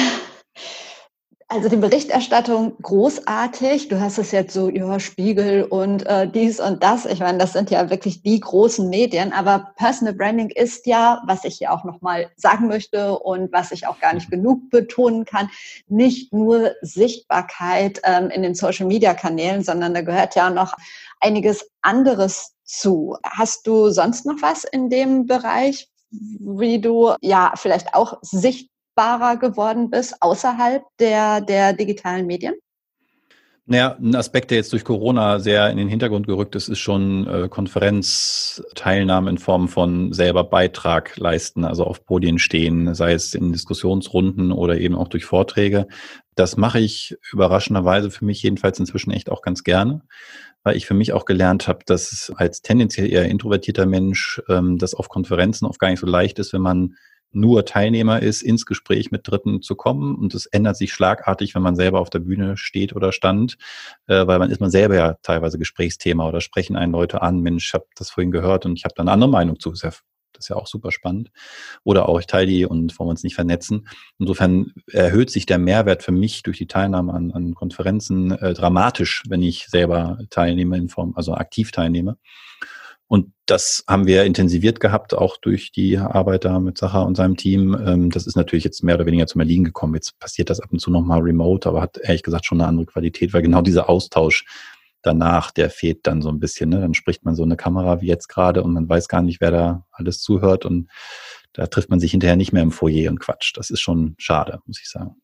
Also die Berichterstattung großartig. Du hast es jetzt so, ja, Spiegel und äh, dies und das. Ich meine, das sind ja wirklich die großen Medien. Aber Personal Branding ist ja, was ich hier auch nochmal sagen möchte und was ich auch gar nicht genug betonen kann, nicht nur Sichtbarkeit ähm, in den Social-Media-Kanälen, sondern da gehört ja noch einiges anderes zu. Hast du sonst noch was in dem Bereich, wie du ja vielleicht auch sichtbar sichtbarer geworden bist außerhalb der, der digitalen Medien? Naja, ein Aspekt, der jetzt durch Corona sehr in den Hintergrund gerückt ist, ist schon äh, Konferenzteilnahme in Form von selber Beitrag leisten, also auf Podien stehen, sei es in Diskussionsrunden oder eben auch durch Vorträge. Das mache ich überraschenderweise für mich jedenfalls inzwischen echt auch ganz gerne, weil ich für mich auch gelernt habe, dass als tendenziell eher introvertierter Mensch ähm, das auf Konferenzen oft gar nicht so leicht ist, wenn man nur Teilnehmer ist, ins Gespräch mit Dritten zu kommen. Und es ändert sich schlagartig, wenn man selber auf der Bühne steht oder stand, äh, weil man ist man selber ja teilweise Gesprächsthema oder sprechen einen Leute an, Mensch, ich habe das vorhin gehört und ich habe da eine andere Meinung zu. Das ist ja auch super spannend. Oder auch, ich teile die und wollen wir uns nicht vernetzen. Insofern erhöht sich der Mehrwert für mich durch die Teilnahme an, an Konferenzen äh, dramatisch, wenn ich selber teilnehme in Form, also aktiv teilnehme. Und das haben wir intensiviert gehabt, auch durch die Arbeit da mit Sacha und seinem Team. Ähm, das ist natürlich jetzt mehr oder weniger zum Erliegen gekommen. Jetzt passiert das ab und zu nochmal remote, aber hat ehrlich gesagt schon eine andere Qualität, weil genau dieser Austausch danach, der fehlt dann so ein bisschen. Ne? Dann spricht man so eine Kamera wie jetzt gerade und man weiß gar nicht, wer da alles zuhört und da trifft man sich hinterher nicht mehr im Foyer und quatscht. Das ist schon schade, muss ich sagen.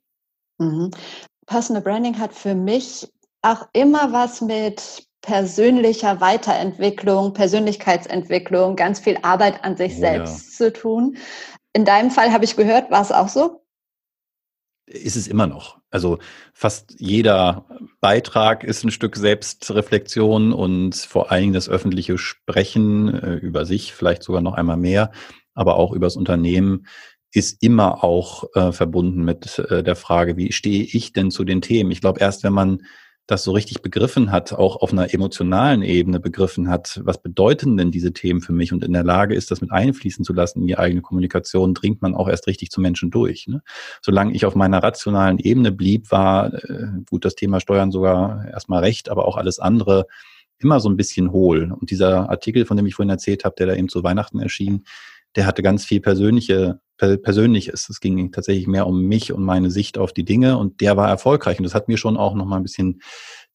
Mhm. Personal Branding hat für mich auch immer was mit persönlicher Weiterentwicklung, Persönlichkeitsentwicklung, ganz viel Arbeit an sich oh, selbst ja. zu tun. In deinem Fall habe ich gehört, war es auch so? Ist es immer noch. Also fast jeder Beitrag ist ein Stück Selbstreflexion und vor allen Dingen das öffentliche Sprechen äh, über sich, vielleicht sogar noch einmal mehr, aber auch über das Unternehmen ist immer auch äh, verbunden mit äh, der Frage, wie stehe ich denn zu den Themen? Ich glaube, erst wenn man das so richtig begriffen hat, auch auf einer emotionalen Ebene begriffen hat, was bedeuten denn diese Themen für mich und in der Lage ist, das mit einfließen zu lassen in die eigene Kommunikation, dringt man auch erst richtig zu Menschen durch. Ne? Solange ich auf meiner rationalen Ebene blieb, war äh, gut das Thema Steuern sogar erstmal recht, aber auch alles andere immer so ein bisschen hohl. Und dieser Artikel, von dem ich vorhin erzählt habe, der da eben zu Weihnachten erschien, der hatte ganz viel persönliche persönlich ist. Es ging tatsächlich mehr um mich und meine Sicht auf die Dinge und der war erfolgreich und das hat mir schon auch noch mal ein bisschen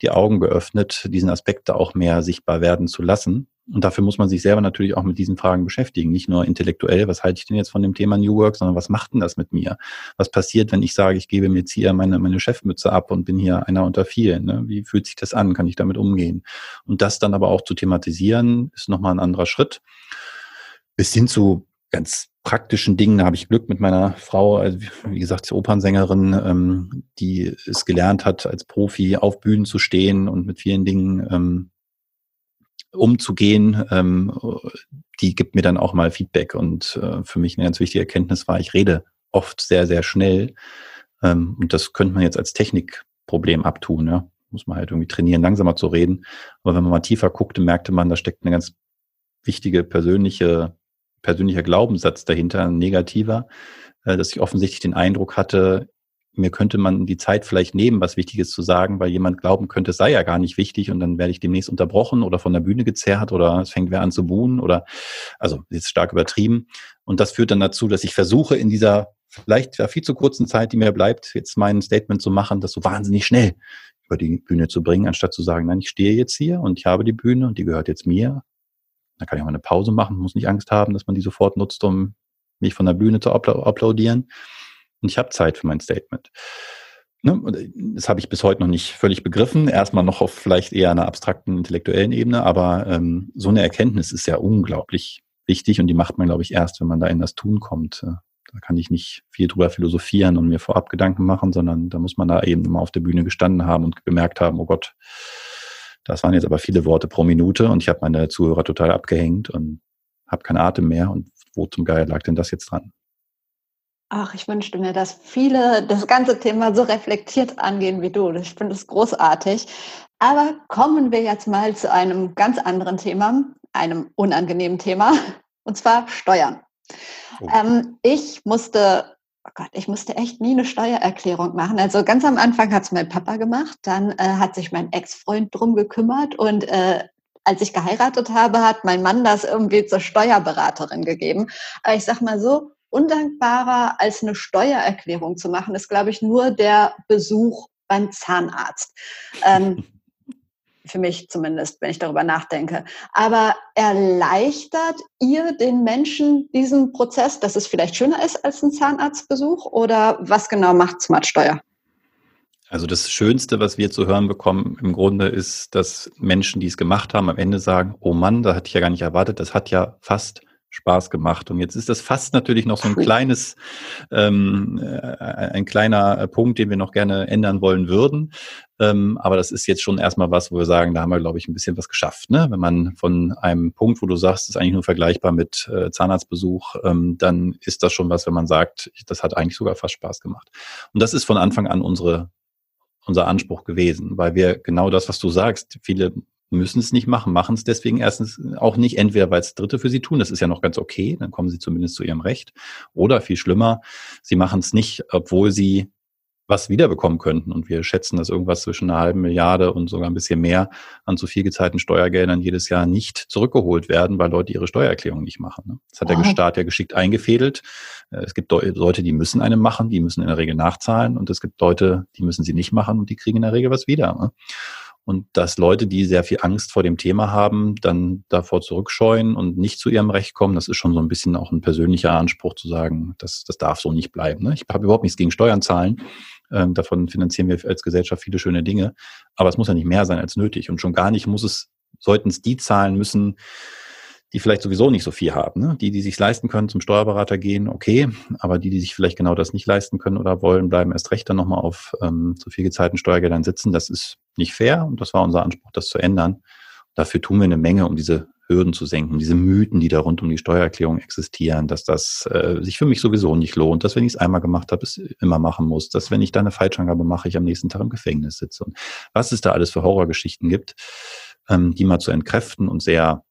die Augen geöffnet, diesen Aspekt da auch mehr sichtbar werden zu lassen. Und dafür muss man sich selber natürlich auch mit diesen Fragen beschäftigen. Nicht nur intellektuell, was halte ich denn jetzt von dem Thema New Work, sondern was macht denn das mit mir? Was passiert, wenn ich sage, ich gebe mir jetzt hier meine, meine Chefmütze ab und bin hier einer unter vielen? Ne? Wie fühlt sich das an? Kann ich damit umgehen? Und das dann aber auch zu thematisieren, ist nochmal ein anderer Schritt. Bis hin zu ganz praktischen Dingen habe ich Glück mit meiner Frau, also wie gesagt, Opernsängerin, ähm, die es gelernt hat, als Profi auf Bühnen zu stehen und mit vielen Dingen ähm, umzugehen. Ähm, die gibt mir dann auch mal Feedback. Und äh, für mich eine ganz wichtige Erkenntnis war, ich rede oft sehr, sehr schnell. Ähm, und das könnte man jetzt als Technikproblem abtun. Ja? Muss man halt irgendwie trainieren, langsamer zu reden. Aber wenn man mal tiefer guckte, merkte man, da steckt eine ganz wichtige persönliche persönlicher Glaubenssatz dahinter, ein negativer, äh, dass ich offensichtlich den Eindruck hatte, mir könnte man die Zeit vielleicht nehmen, was Wichtiges zu sagen, weil jemand glauben könnte, es sei ja gar nicht wichtig und dann werde ich demnächst unterbrochen oder von der Bühne gezerrt oder es fängt wer an zu buhen oder, also jetzt stark übertrieben. Und das führt dann dazu, dass ich versuche in dieser vielleicht viel zu kurzen Zeit, die mir bleibt, jetzt mein Statement zu machen, das so wahnsinnig schnell über die Bühne zu bringen, anstatt zu sagen, nein, ich stehe jetzt hier und ich habe die Bühne und die gehört jetzt mir da kann ich auch mal eine Pause machen, muss nicht Angst haben, dass man die sofort nutzt, um mich von der Bühne zu applaudieren. Und ich habe Zeit für mein Statement. Ne? Das habe ich bis heute noch nicht völlig begriffen. Erstmal noch auf vielleicht eher einer abstrakten intellektuellen Ebene, aber ähm, so eine Erkenntnis ist ja unglaublich wichtig und die macht man, glaube ich, erst, wenn man da in das Tun kommt. Da kann ich nicht viel drüber philosophieren und mir vorab Gedanken machen, sondern da muss man da eben mal auf der Bühne gestanden haben und gemerkt haben, oh Gott, das waren jetzt aber viele Worte pro Minute und ich habe meine Zuhörer total abgehängt und habe keinen Atem mehr. Und wo zum Geier lag denn das jetzt dran? Ach, ich wünschte mir, dass viele das ganze Thema so reflektiert angehen wie du. Ich finde es großartig. Aber kommen wir jetzt mal zu einem ganz anderen Thema, einem unangenehmen Thema, und zwar Steuern. Oh. Ähm, ich musste oh Gott, ich musste echt nie eine Steuererklärung machen. Also ganz am Anfang hat es mein Papa gemacht, dann äh, hat sich mein Ex-Freund drum gekümmert und äh, als ich geheiratet habe, hat mein Mann das irgendwie zur Steuerberaterin gegeben. Aber ich sag mal so, undankbarer als eine Steuererklärung zu machen, ist, glaube ich, nur der Besuch beim Zahnarzt. Ähm, für mich zumindest, wenn ich darüber nachdenke. Aber erleichtert ihr den Menschen diesen Prozess, dass es vielleicht schöner ist als ein Zahnarztbesuch? Oder was genau macht Smart Steuer? Also das Schönste, was wir zu hören bekommen, im Grunde ist, dass Menschen, die es gemacht haben, am Ende sagen, oh Mann, da hatte ich ja gar nicht erwartet, das hat ja fast Spaß gemacht. Und jetzt ist das fast natürlich noch so ein kleines, ähm, äh, ein kleiner Punkt, den wir noch gerne ändern wollen würden. Ähm, aber das ist jetzt schon erstmal was, wo wir sagen, da haben wir, glaube ich, ein bisschen was geschafft. Ne? Wenn man von einem Punkt, wo du sagst, ist eigentlich nur vergleichbar mit äh, Zahnarztbesuch, ähm, dann ist das schon was, wenn man sagt, das hat eigentlich sogar fast Spaß gemacht. Und das ist von Anfang an unsere unser Anspruch gewesen, weil wir genau das, was du sagst, viele müssen es nicht machen, machen es deswegen erstens auch nicht, entweder weil es Dritte für sie tun, das ist ja noch ganz okay, dann kommen sie zumindest zu ihrem Recht, oder viel schlimmer, sie machen es nicht, obwohl sie was wiederbekommen könnten. Und wir schätzen, dass irgendwas zwischen einer halben Milliarde und sogar ein bisschen mehr an zu viel gezahlten Steuergeldern jedes Jahr nicht zurückgeholt werden, weil Leute ihre Steuererklärung nicht machen. Ne? Das hat der Staat ja geschickt eingefädelt. Äh, es gibt Leute, die müssen eine machen, die müssen in der Regel nachzahlen. Und es gibt Leute, die müssen sie nicht machen und die kriegen in der Regel was wieder. Und dass Leute, die sehr viel Angst vor dem Thema haben, dann davor zurückscheuen und nicht zu ihrem Recht kommen, das ist schon so ein bisschen auch ein persönlicher Anspruch zu sagen, das, das darf so nicht bleiben. Ne? Ich habe überhaupt nichts gegen Steuern zahlen. Ähm, davon finanzieren wir als Gesellschaft viele schöne Dinge. Aber es muss ja nicht mehr sein als nötig. Und schon gar nicht muss es, sollten es die zahlen müssen, die vielleicht sowieso nicht so viel haben. Ne? Die, die sich leisten können, zum Steuerberater gehen, okay. Aber die, die sich vielleicht genau das nicht leisten können oder wollen, bleiben erst recht dann nochmal auf ähm, zu viel gezahlten Steuergeldern sitzen. Das ist nicht fair und das war unser Anspruch, das zu ändern. Dafür tun wir eine Menge, um diese Hürden zu senken, diese Mythen, die da rund um die Steuererklärung existieren, dass das äh, sich für mich sowieso nicht lohnt, dass wenn ich es einmal gemacht habe, es immer machen muss, dass wenn ich da eine Falschangabe mache, ich am nächsten Tag im Gefängnis sitze und was es da alles für Horrorgeschichten gibt, ähm, die mal zu entkräften und sehr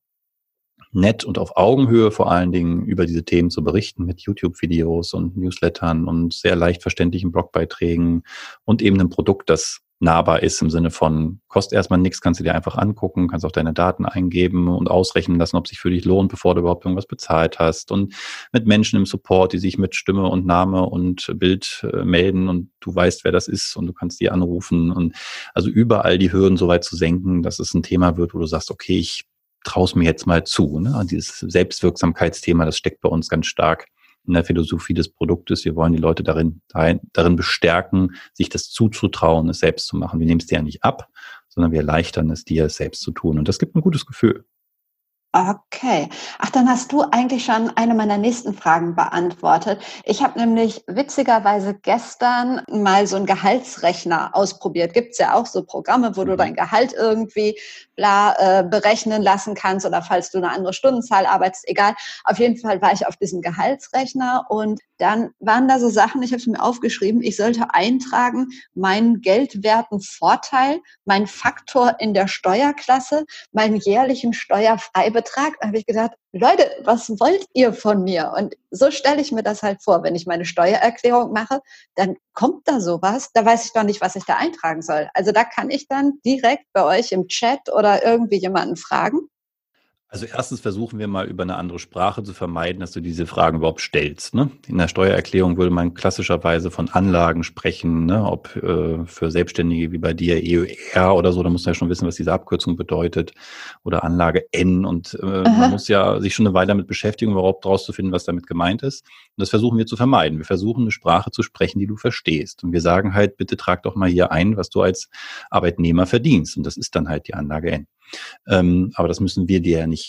nett und auf Augenhöhe vor allen Dingen über diese Themen zu berichten mit YouTube-Videos und Newslettern und sehr leicht verständlichen Blogbeiträgen und eben einem Produkt, das nahbar ist im Sinne von, kostet erstmal nichts, kannst du dir einfach angucken, kannst auch deine Daten eingeben und ausrechnen lassen, ob sich für dich lohnt, bevor du überhaupt irgendwas bezahlt hast. Und mit Menschen im Support, die sich mit Stimme und Name und Bild äh, melden und du weißt, wer das ist und du kannst die anrufen. Und also überall die Hürden so weit zu senken, dass es ein Thema wird, wo du sagst, okay, ich traue es mir jetzt mal zu. Ne? Und dieses Selbstwirksamkeitsthema, das steckt bei uns ganz stark in der Philosophie des Produktes. Wir wollen die Leute darin, darin bestärken, sich das zuzutrauen, es selbst zu machen. Wir nehmen es dir ja nicht ab, sondern wir erleichtern es dir, es selbst zu tun. Und das gibt ein gutes Gefühl. Okay. Ach, dann hast du eigentlich schon eine meiner nächsten Fragen beantwortet. Ich habe nämlich witzigerweise gestern mal so einen Gehaltsrechner ausprobiert. Gibt's ja auch so Programme, wo du mhm. dein Gehalt irgendwie bla äh, berechnen lassen kannst oder falls du eine andere Stundenzahl arbeitest, egal. Auf jeden Fall war ich auf diesem Gehaltsrechner und dann waren da so Sachen, ich habe es mir aufgeschrieben, ich sollte eintragen, meinen geldwerten Vorteil, mein Faktor in der Steuerklasse, meinen jährlichen Steuerfreibetrag. Da habe ich gedacht, Leute, was wollt ihr von mir? Und so stelle ich mir das halt vor, wenn ich meine Steuererklärung mache, dann kommt da sowas, da weiß ich doch nicht, was ich da eintragen soll. Also da kann ich dann direkt bei euch im Chat oder irgendwie jemanden fragen. Also erstens versuchen wir mal über eine andere Sprache zu vermeiden, dass du diese Fragen überhaupt stellst. Ne? In der Steuererklärung würde man klassischerweise von Anlagen sprechen, ne? ob äh, für Selbstständige wie bei dir EUR oder so, da muss man ja schon wissen, was diese Abkürzung bedeutet. Oder Anlage N. Und äh, man muss ja sich schon eine Weile damit beschäftigen, überhaupt rauszufinden, was damit gemeint ist. Und das versuchen wir zu vermeiden. Wir versuchen eine Sprache zu sprechen, die du verstehst. Und wir sagen halt, bitte trag doch mal hier ein, was du als Arbeitnehmer verdienst. Und das ist dann halt die Anlage N. Ähm, aber das müssen wir dir ja nicht,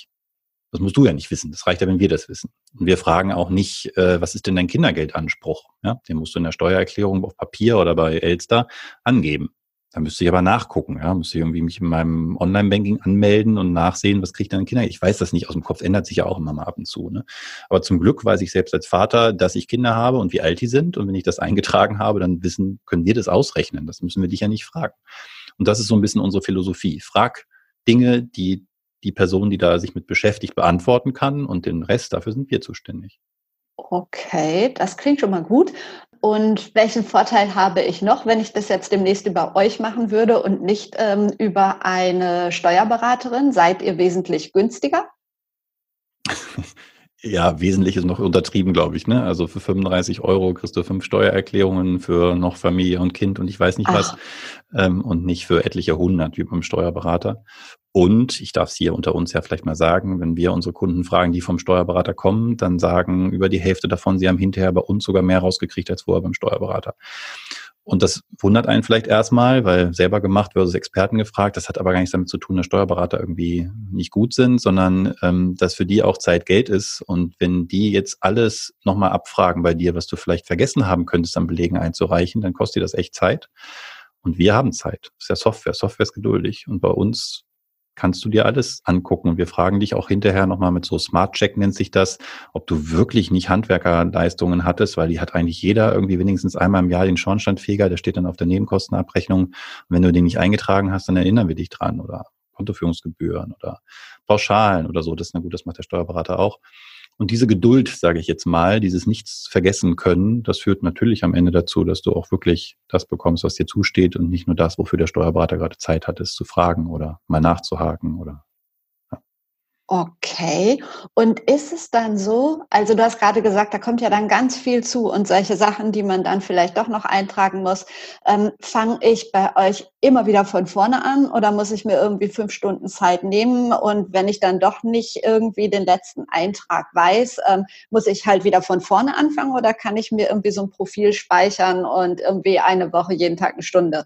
das musst du ja nicht wissen. Das reicht ja, wenn wir das wissen. Und wir fragen auch nicht, äh, was ist denn dein Kindergeldanspruch? Ja, den musst du in der Steuererklärung auf Papier oder bei Elster angeben. Da müsste ich aber nachgucken, ja, müsste ich irgendwie mich in meinem Online-Banking anmelden und nachsehen, was kriegt dein Kinder. Ich weiß das nicht aus dem Kopf, ändert sich ja auch immer mal ab und zu. Ne? Aber zum Glück weiß ich selbst als Vater, dass ich Kinder habe und wie alt die sind. Und wenn ich das eingetragen habe, dann wissen, können wir das ausrechnen. Das müssen wir dich ja nicht fragen. Und das ist so ein bisschen unsere Philosophie. Frag Dinge, die die Person, die da sich mit beschäftigt, beantworten kann und den Rest, dafür sind wir zuständig. Okay, das klingt schon mal gut. Und welchen Vorteil habe ich noch, wenn ich das jetzt demnächst über euch machen würde und nicht ähm, über eine Steuerberaterin? Seid ihr wesentlich günstiger? Ja, wesentlich ist noch untertrieben, glaube ich. Ne? Also für 35 Euro kriegst du fünf Steuererklärungen für noch Familie und Kind und ich weiß nicht Ach. was. Ähm, und nicht für etliche hundert wie beim Steuerberater. Und ich darf es hier unter uns ja vielleicht mal sagen, wenn wir unsere Kunden fragen, die vom Steuerberater kommen, dann sagen über die Hälfte davon, sie haben hinterher bei uns sogar mehr rausgekriegt als vorher beim Steuerberater. Und das wundert einen vielleicht erstmal, weil selber gemacht versus Experten gefragt. Das hat aber gar nichts damit zu tun, dass Steuerberater irgendwie nicht gut sind, sondern ähm, dass für die auch Zeit Geld ist. Und wenn die jetzt alles nochmal abfragen bei dir, was du vielleicht vergessen haben könntest, an Belegen einzureichen, dann kostet dir das echt Zeit. Und wir haben Zeit. Das ist ja Software. Software ist geduldig. Und bei uns kannst du dir alles angucken. Und wir fragen dich auch hinterher nochmal mit so Smart Check nennt sich das, ob du wirklich nicht Handwerkerleistungen hattest, weil die hat eigentlich jeder irgendwie wenigstens einmal im Jahr den Schornsteinfeger, der steht dann auf der Nebenkostenabrechnung. Und wenn du den nicht eingetragen hast, dann erinnern wir dich dran oder Kontoführungsgebühren oder Pauschalen oder so. Das ist na gut, das macht der Steuerberater auch. Und diese Geduld, sage ich jetzt mal, dieses Nichts vergessen können, das führt natürlich am Ende dazu, dass du auch wirklich das bekommst, was dir zusteht und nicht nur das, wofür der Steuerberater gerade Zeit hat, es zu fragen oder mal nachzuhaken oder Okay. Und ist es dann so, also du hast gerade gesagt, da kommt ja dann ganz viel zu und solche Sachen, die man dann vielleicht doch noch eintragen muss. Ähm, Fange ich bei euch immer wieder von vorne an oder muss ich mir irgendwie fünf Stunden Zeit nehmen? Und wenn ich dann doch nicht irgendwie den letzten Eintrag weiß, ähm, muss ich halt wieder von vorne anfangen oder kann ich mir irgendwie so ein Profil speichern und irgendwie eine Woche jeden Tag eine Stunde?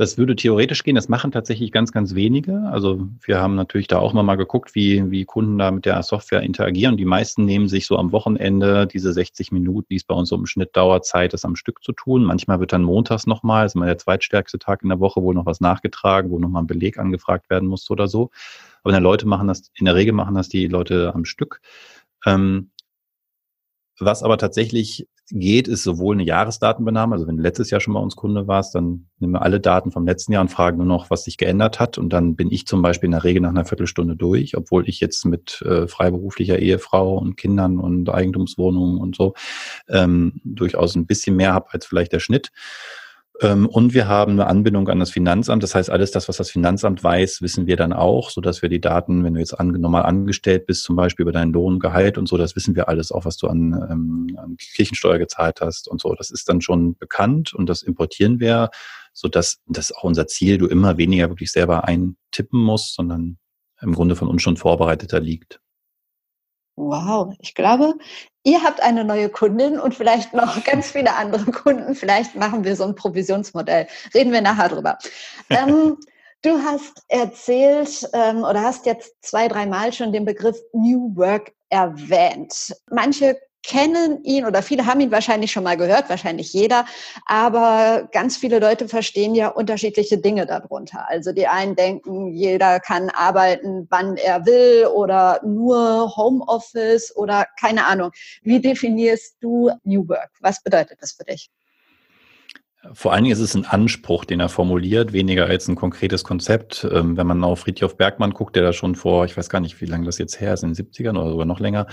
Das würde theoretisch gehen. Das machen tatsächlich ganz, ganz wenige. Also wir haben natürlich da auch mal geguckt, wie, wie Kunden da mit der Software interagieren. Die meisten nehmen sich so am Wochenende diese 60 Minuten, die es bei uns so im Schnitt dauert, Zeit, das am Stück zu tun. Manchmal wird dann montags nochmal, ist immer der zweitstärkste Tag in der Woche, wo noch was nachgetragen, wo nochmal ein Beleg angefragt werden muss oder so. Aber in der Leute machen das, in der Regel machen das die Leute am Stück. Ähm, was aber tatsächlich geht, ist sowohl eine Jahresdatenbenahme, also wenn du letztes Jahr schon bei uns Kunde warst, dann nehmen wir alle Daten vom letzten Jahr und fragen nur noch, was sich geändert hat. Und dann bin ich zum Beispiel in der Regel nach einer Viertelstunde durch, obwohl ich jetzt mit äh, freiberuflicher Ehefrau und Kindern und Eigentumswohnungen und so ähm, durchaus ein bisschen mehr habe als vielleicht der Schnitt. Ähm, und wir haben eine Anbindung an das Finanzamt. Das heißt, alles das, was das Finanzamt weiß, wissen wir dann auch, so dass wir die Daten, wenn du jetzt normal angestellt bist, zum Beispiel über deinen Lohn, Gehalt und so, das wissen wir alles, auch was du an, ähm, an Kirchensteuer gezahlt hast und so. Das ist dann schon bekannt und das importieren wir, so dass das auch unser Ziel, du immer weniger wirklich selber eintippen musst, sondern im Grunde von uns schon vorbereiteter liegt. Wow, ich glaube, ihr habt eine neue Kundin und vielleicht noch ganz viele andere Kunden. Vielleicht machen wir so ein Provisionsmodell. Reden wir nachher drüber. ähm, du hast erzählt ähm, oder hast jetzt zwei, dreimal schon den Begriff New Work erwähnt. Manche kennen ihn oder viele haben ihn wahrscheinlich schon mal gehört, wahrscheinlich jeder, aber ganz viele Leute verstehen ja unterschiedliche Dinge darunter. Also die einen denken, jeder kann arbeiten, wann er will oder nur Homeoffice oder keine Ahnung. Wie definierst du New Work? Was bedeutet das für dich? Vor allen Dingen ist es ein Anspruch, den er formuliert, weniger als ein konkretes Konzept. Ähm, wenn man auf Friedhof Bergmann guckt, der da schon vor, ich weiß gar nicht, wie lange das jetzt her ist, in den 70ern oder sogar noch länger,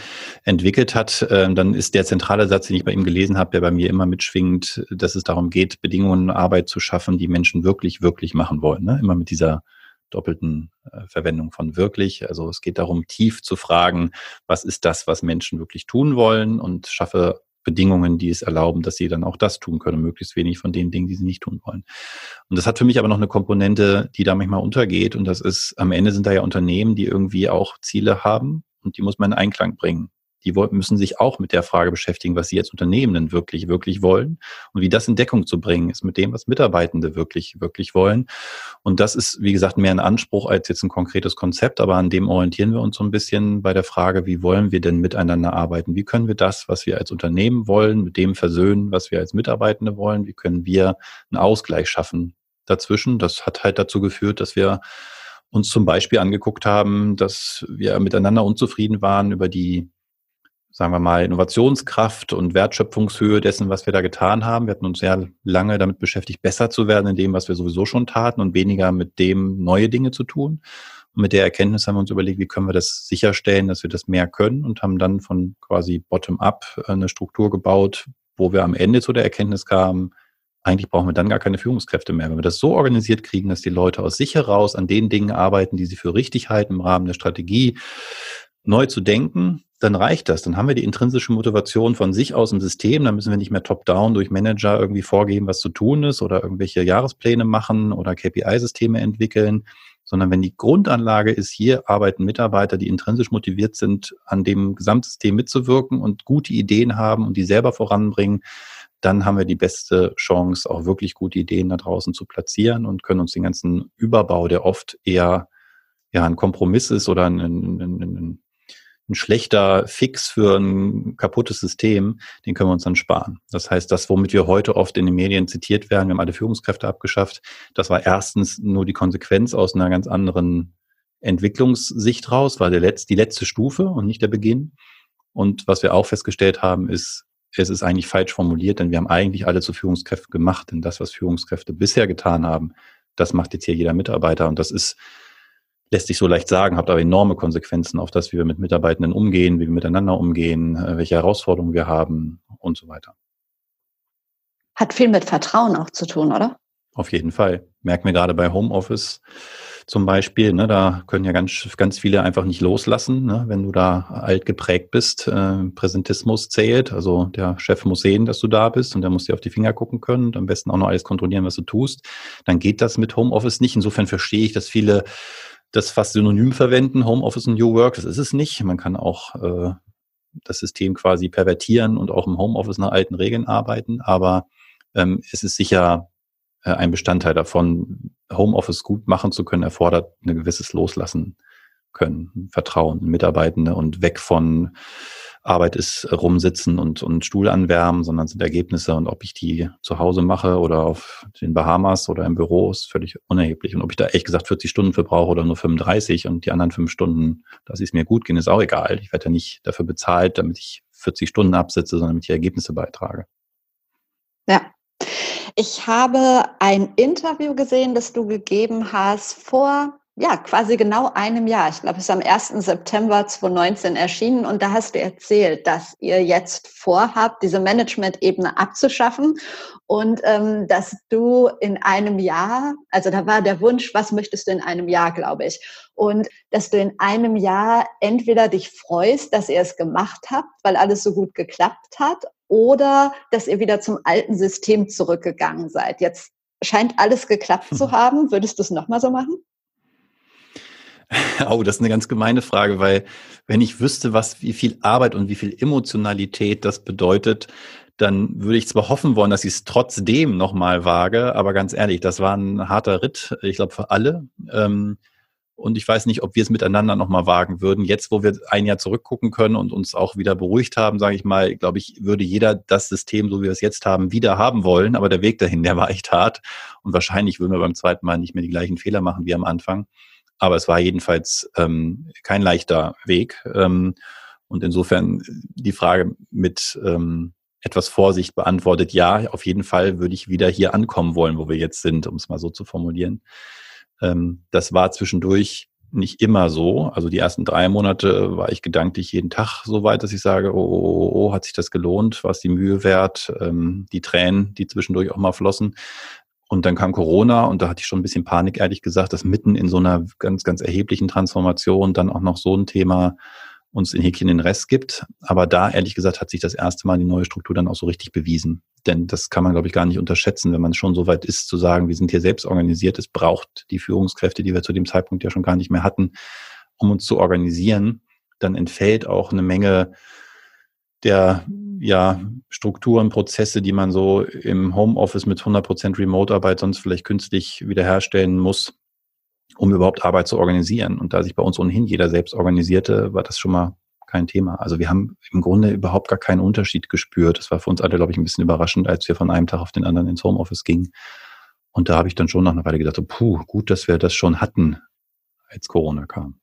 entwickelt hat, ähm, dann ist der zentrale Satz, den ich bei ihm gelesen habe, der bei mir immer mitschwingt, dass es darum geht, Bedingungen, Arbeit zu schaffen, die Menschen wirklich, wirklich machen wollen. Ne? Immer mit dieser doppelten äh, Verwendung von wirklich. Also es geht darum, tief zu fragen, was ist das, was Menschen wirklich tun wollen und schaffe Bedingungen, die es erlauben, dass sie dann auch das tun können, möglichst wenig von den Dingen, die sie nicht tun wollen. Und das hat für mich aber noch eine Komponente, die da manchmal untergeht. Und das ist, am Ende sind da ja Unternehmen, die irgendwie auch Ziele haben und die muss man in Einklang bringen die müssen sich auch mit der Frage beschäftigen, was sie als Unternehmen denn wirklich, wirklich wollen und wie das in Deckung zu bringen ist mit dem, was Mitarbeitende wirklich, wirklich wollen. Und das ist, wie gesagt, mehr ein Anspruch als jetzt ein konkretes Konzept, aber an dem orientieren wir uns so ein bisschen bei der Frage, wie wollen wir denn miteinander arbeiten? Wie können wir das, was wir als Unternehmen wollen, mit dem versöhnen, was wir als Mitarbeitende wollen? Wie können wir einen Ausgleich schaffen dazwischen? Das hat halt dazu geführt, dass wir uns zum Beispiel angeguckt haben, dass wir miteinander unzufrieden waren über die sagen wir mal, Innovationskraft und Wertschöpfungshöhe dessen, was wir da getan haben. Wir hatten uns sehr lange damit beschäftigt, besser zu werden in dem, was wir sowieso schon taten und weniger mit dem neue Dinge zu tun. Und mit der Erkenntnis haben wir uns überlegt, wie können wir das sicherstellen, dass wir das mehr können und haben dann von quasi bottom-up eine Struktur gebaut, wo wir am Ende zu der Erkenntnis kamen, eigentlich brauchen wir dann gar keine Führungskräfte mehr. Wenn wir das so organisiert kriegen, dass die Leute aus sich heraus an den Dingen arbeiten, die sie für richtig halten im Rahmen der Strategie, neu zu denken, dann reicht das. Dann haben wir die intrinsische Motivation von sich aus im System. Dann müssen wir nicht mehr top-down durch Manager irgendwie vorgeben, was zu tun ist oder irgendwelche Jahrespläne machen oder KPI-Systeme entwickeln, sondern wenn die Grundanlage ist, hier arbeiten Mitarbeiter, die intrinsisch motiviert sind, an dem Gesamtsystem mitzuwirken und gute Ideen haben und die selber voranbringen, dann haben wir die beste Chance, auch wirklich gute Ideen da draußen zu platzieren und können uns den ganzen Überbau, der oft eher ja, ein Kompromiss ist oder ein, ein, ein, ein schlechter Fix für ein kaputtes System, den können wir uns dann sparen. Das heißt, das, womit wir heute oft in den Medien zitiert werden, wir haben alle Führungskräfte abgeschafft, das war erstens nur die Konsequenz aus einer ganz anderen Entwicklungssicht raus, war der Letz-, die letzte Stufe und nicht der Beginn. Und was wir auch festgestellt haben, ist, es ist eigentlich falsch formuliert, denn wir haben eigentlich alle zu Führungskräften gemacht. Denn das, was Führungskräfte bisher getan haben, das macht jetzt hier jeder Mitarbeiter. Und das ist, lässt sich so leicht sagen, hat aber enorme Konsequenzen auf das, wie wir mit Mitarbeitenden umgehen, wie wir miteinander umgehen, äh, welche Herausforderungen wir haben und so weiter. Hat viel mit Vertrauen auch zu tun, oder? Auf jeden Fall. Merken wir gerade bei Homeoffice zum Beispiel. Ne, da können ja ganz, ganz viele einfach nicht loslassen, ne, wenn du da alt geprägt bist. Äh, Präsentismus zählt. Also der Chef muss sehen, dass du da bist und der muss dir auf die Finger gucken können und am besten auch noch alles kontrollieren, was du tust. Dann geht das mit Homeoffice nicht. Insofern verstehe ich, dass viele das fast synonym verwenden, Homeoffice und New Work. Das ist es nicht. Man kann auch äh, das System quasi pervertieren und auch im Homeoffice nach alten Regeln arbeiten. Aber ähm, es ist sicher äh, ein Bestandteil davon, Homeoffice gut machen zu können, erfordert ein gewisses Loslassen können, Vertrauen in Mitarbeitende und weg von Arbeit ist rumsitzen und, und Stuhl anwärmen, sondern sind Ergebnisse und ob ich die zu Hause mache oder auf den Bahamas oder im Büro ist völlig unerheblich. Und ob ich da echt gesagt 40 Stunden für brauche oder nur 35 und die anderen fünf Stunden, dass es mir gut gehen, ist auch egal. Ich werde ja nicht dafür bezahlt, damit ich 40 Stunden absitze, sondern damit ich Ergebnisse beitrage. Ja, ich habe ein Interview gesehen, das du gegeben hast vor ja, quasi genau einem Jahr. Ich glaube, es ist am 1. September 2019 erschienen und da hast du erzählt, dass ihr jetzt vorhabt, diese Management-Ebene abzuschaffen und ähm, dass du in einem Jahr, also da war der Wunsch, was möchtest du in einem Jahr, glaube ich, und dass du in einem Jahr entweder dich freust, dass ihr es gemacht habt, weil alles so gut geklappt hat, oder dass ihr wieder zum alten System zurückgegangen seid. Jetzt scheint alles geklappt zu haben. Würdest du es nochmal so machen? Oh, das ist eine ganz gemeine Frage, weil wenn ich wüsste, was, wie viel Arbeit und wie viel Emotionalität das bedeutet, dann würde ich zwar hoffen wollen, dass ich es trotzdem nochmal wage, aber ganz ehrlich, das war ein harter Ritt, ich glaube für alle. Ähm, und ich weiß nicht, ob wir es miteinander nochmal wagen würden. Jetzt, wo wir ein Jahr zurückgucken können und uns auch wieder beruhigt haben, sage ich mal, glaube ich, würde jeder das System, so wie wir es jetzt haben, wieder haben wollen. Aber der Weg dahin, der war echt hart. Und wahrscheinlich würden wir beim zweiten Mal nicht mehr die gleichen Fehler machen wie am Anfang. Aber es war jedenfalls ähm, kein leichter Weg. Ähm, und insofern die Frage mit ähm, etwas Vorsicht beantwortet, ja, auf jeden Fall würde ich wieder hier ankommen wollen, wo wir jetzt sind, um es mal so zu formulieren. Ähm, das war zwischendurch nicht immer so. Also die ersten drei Monate war ich gedanklich jeden Tag so weit, dass ich sage, oh, oh, oh, oh hat sich das gelohnt, war es die Mühe wert, ähm, die Tränen, die zwischendurch auch mal flossen. Und dann kam Corona und da hatte ich schon ein bisschen Panik, ehrlich gesagt, dass mitten in so einer ganz, ganz erheblichen Transformation dann auch noch so ein Thema uns in Häkchen den Rest gibt. Aber da, ehrlich gesagt, hat sich das erste Mal die neue Struktur dann auch so richtig bewiesen. Denn das kann man, glaube ich, gar nicht unterschätzen, wenn man schon so weit ist, zu sagen, wir sind hier selbst organisiert. Es braucht die Führungskräfte, die wir zu dem Zeitpunkt ja schon gar nicht mehr hatten, um uns zu organisieren. Dann entfällt auch eine Menge der ja, Strukturen, Prozesse, die man so im Homeoffice mit 100% Remote-Arbeit sonst vielleicht künstlich wiederherstellen muss, um überhaupt Arbeit zu organisieren. Und da sich bei uns ohnehin jeder selbst organisierte, war das schon mal kein Thema. Also wir haben im Grunde überhaupt gar keinen Unterschied gespürt. Das war für uns alle, glaube ich, ein bisschen überraschend, als wir von einem Tag auf den anderen ins Homeoffice gingen. Und da habe ich dann schon nach einer Weile gedacht, so, puh, gut, dass wir das schon hatten, als Corona kam.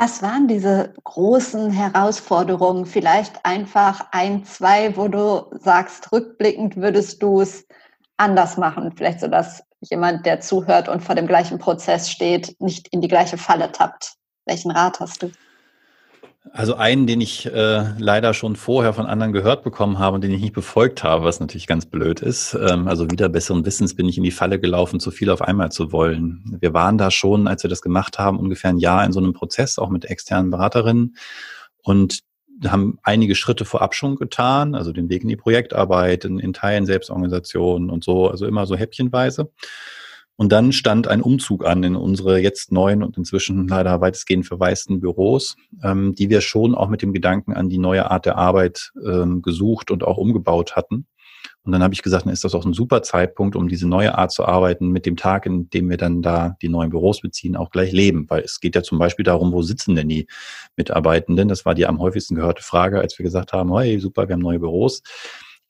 Was waren diese großen Herausforderungen? Vielleicht einfach ein, zwei, wo du sagst, rückblickend würdest du es anders machen. Vielleicht so das jemand, der zuhört und vor dem gleichen Prozess steht, nicht in die gleiche Falle tappt? Welchen Rat hast du? Also einen, den ich äh, leider schon vorher von anderen gehört bekommen habe und den ich nicht befolgt habe, was natürlich ganz blöd ist. Ähm, also wieder besseren Wissens bin ich in die Falle gelaufen, zu viel auf einmal zu wollen. Wir waren da schon, als wir das gemacht haben, ungefähr ein Jahr in so einem Prozess, auch mit externen Beraterinnen und haben einige Schritte vorab schon getan, also den Weg in die Projektarbeit, in, in Teilen Selbstorganisation und so, also immer so häppchenweise. Und dann stand ein Umzug an in unsere jetzt neuen und inzwischen leider weitestgehend verwaisten Büros, ähm, die wir schon auch mit dem Gedanken an die neue Art der Arbeit ähm, gesucht und auch umgebaut hatten. Und dann habe ich gesagt, dann ist das auch ein super Zeitpunkt, um diese neue Art zu arbeiten, mit dem Tag, in dem wir dann da die neuen Büros beziehen, auch gleich leben. Weil es geht ja zum Beispiel darum, wo sitzen denn die Mitarbeitenden? Das war die am häufigsten gehörte Frage, als wir gesagt haben, hey, super, wir haben neue Büros.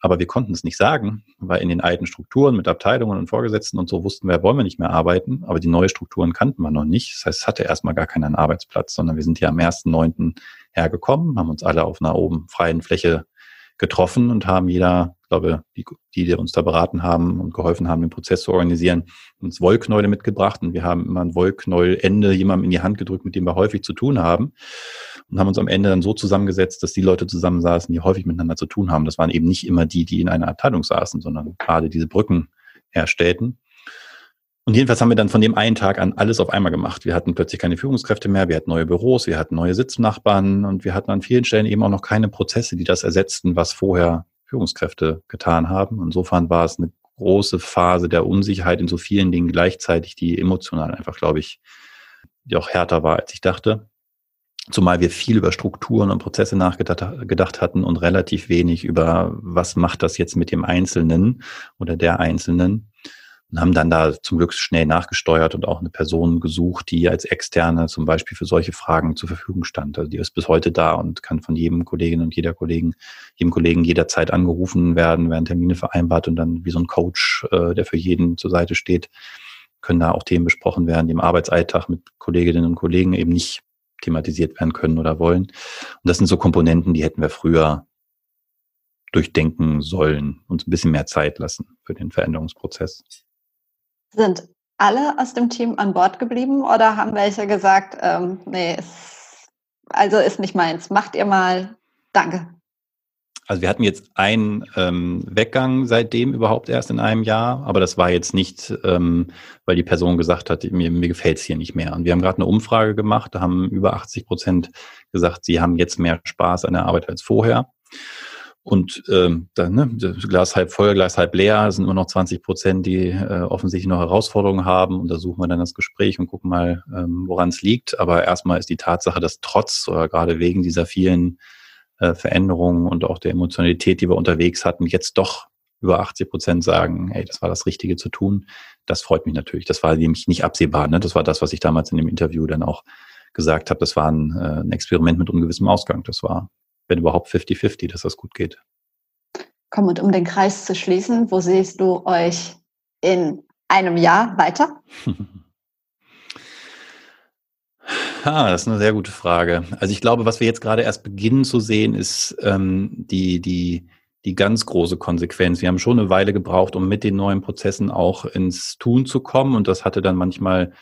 Aber wir konnten es nicht sagen, weil in den alten Strukturen mit Abteilungen und Vorgesetzten und so wussten wir, wollen wir nicht mehr arbeiten. Aber die neuen Strukturen kannten wir noch nicht. Das heißt, es hatte erstmal gar keinen Arbeitsplatz, sondern wir sind hier am 1.9. hergekommen, haben uns alle auf einer oben freien Fläche getroffen und haben jeder, glaube die, die uns da beraten haben und geholfen haben, den Prozess zu organisieren, uns Wollknäule mitgebracht und wir haben immer ein Wollknäuelende jemandem in die Hand gedrückt, mit dem wir häufig zu tun haben und haben uns am Ende dann so zusammengesetzt, dass die Leute zusammensaßen, die häufig miteinander zu tun haben. Das waren eben nicht immer die, die in einer Abteilung saßen, sondern gerade diese Brücken herstellten. Und jedenfalls haben wir dann von dem einen Tag an alles auf einmal gemacht. Wir hatten plötzlich keine Führungskräfte mehr, wir hatten neue Büros, wir hatten neue Sitznachbarn und wir hatten an vielen Stellen eben auch noch keine Prozesse, die das ersetzten, was vorher Führungskräfte getan haben. Insofern war es eine große Phase der Unsicherheit in so vielen Dingen gleichzeitig, die emotional einfach, glaube ich, die auch härter war, als ich dachte. Zumal wir viel über Strukturen und Prozesse nachgedacht hatten und relativ wenig über, was macht das jetzt mit dem Einzelnen oder der Einzelnen und haben dann da zum Glück schnell nachgesteuert und auch eine Person gesucht, die als Externe zum Beispiel für solche Fragen zur Verfügung stand. Also die ist bis heute da und kann von jedem Kollegin und jeder Kollegen, jedem Kollegen jederzeit angerufen werden, werden Termine vereinbart und dann wie so ein Coach, äh, der für jeden zur Seite steht, können da auch Themen besprochen werden, die im Arbeitsalltag mit Kolleginnen und Kollegen eben nicht thematisiert werden können oder wollen. Und das sind so Komponenten, die hätten wir früher durchdenken sollen, uns ein bisschen mehr Zeit lassen für den Veränderungsprozess. Sind alle aus dem Team an Bord geblieben oder haben welche gesagt, ähm, nee, ist, also ist nicht meins, macht ihr mal, danke. Also wir hatten jetzt einen ähm, Weggang seitdem überhaupt erst in einem Jahr, aber das war jetzt nicht, ähm, weil die Person gesagt hat, mir, mir gefällt es hier nicht mehr. Und wir haben gerade eine Umfrage gemacht, da haben über 80 Prozent gesagt, sie haben jetzt mehr Spaß an der Arbeit als vorher. Und ähm, dann, ne, Glas halb voll, Glas halb leer, sind immer noch 20 Prozent, die äh, offensichtlich noch Herausforderungen haben. Und da suchen wir dann das Gespräch und gucken mal, ähm, woran es liegt. Aber erstmal ist die Tatsache, dass trotz oder gerade wegen dieser vielen äh, Veränderungen und auch der Emotionalität, die wir unterwegs hatten, jetzt doch über 80 Prozent sagen, hey, das war das Richtige zu tun. Das freut mich natürlich. Das war nämlich nicht absehbar. Ne? Das war das, was ich damals in dem Interview dann auch gesagt habe. Das war ein, äh, ein Experiment mit ungewissem Ausgang. Das war wenn überhaupt 50-50, dass das gut geht. Komm, und um den Kreis zu schließen, wo siehst du euch in einem Jahr weiter? Ah, das ist eine sehr gute Frage. Also ich glaube, was wir jetzt gerade erst beginnen zu sehen, ist ähm, die, die, die ganz große Konsequenz. Wir haben schon eine Weile gebraucht, um mit den neuen Prozessen auch ins Tun zu kommen. Und das hatte dann manchmal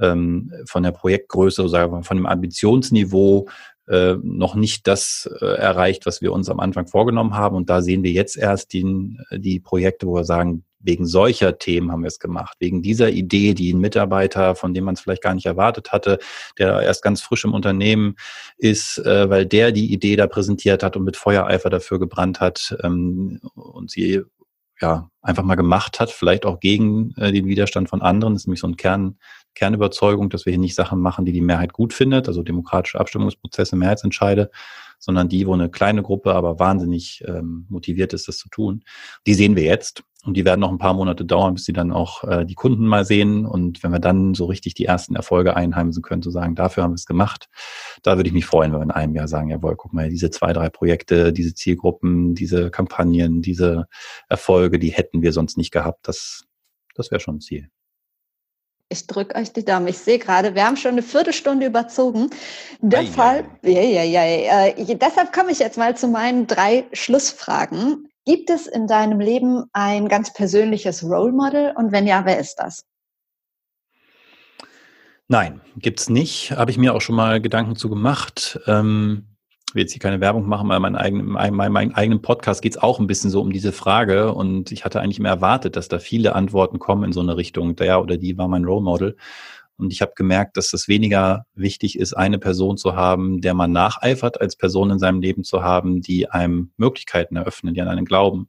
ähm, von der Projektgröße, sagen wir, von dem Ambitionsniveau äh, noch nicht das äh, erreicht, was wir uns am Anfang vorgenommen haben. Und da sehen wir jetzt erst die, die Projekte, wo wir sagen, wegen solcher Themen haben wir es gemacht, wegen dieser Idee, die ein Mitarbeiter, von dem man es vielleicht gar nicht erwartet hatte, der erst ganz frisch im Unternehmen ist, äh, weil der die Idee da präsentiert hat und mit Feuereifer dafür gebrannt hat ähm, und sie ja einfach mal gemacht hat, vielleicht auch gegen äh, den Widerstand von anderen. Das ist nämlich so ein Kern, Kernüberzeugung, dass wir hier nicht Sachen machen, die die Mehrheit gut findet, also demokratische Abstimmungsprozesse, Mehrheitsentscheide, sondern die, wo eine kleine Gruppe aber wahnsinnig ähm, motiviert ist, das zu tun. Die sehen wir jetzt und die werden noch ein paar Monate dauern, bis sie dann auch äh, die Kunden mal sehen. Und wenn wir dann so richtig die ersten Erfolge einheimsen können, zu sagen, dafür haben wir es gemacht, da würde ich mich freuen, wenn wir in einem Jahr sagen, jawohl, guck mal, diese zwei, drei Projekte, diese Zielgruppen, diese Kampagnen, diese Erfolge, die hätten wir sonst nicht gehabt. Das, das wäre schon ein Ziel. Ich drücke euch die Daumen. Ich sehe gerade, wir haben schon eine Viertelstunde überzogen. Deshalb, ja, ja, ja, deshalb komme ich jetzt mal zu meinen drei Schlussfragen. Gibt es in deinem Leben ein ganz persönliches Role Model? Und wenn ja, wer ist das? Nein, gibt's nicht. Habe ich mir auch schon mal Gedanken zu gemacht. Ähm, will jetzt hier keine Werbung machen, aber mein eigenen, mein, mein, mein eigenen Podcast geht's auch ein bisschen so um diese Frage. Und ich hatte eigentlich mehr erwartet, dass da viele Antworten kommen in so eine Richtung. Der oder die war mein Role Model. Und ich habe gemerkt, dass es weniger wichtig ist, eine Person zu haben, der man nacheifert, als Person in seinem Leben zu haben, die einem Möglichkeiten eröffnen, die an einen glauben.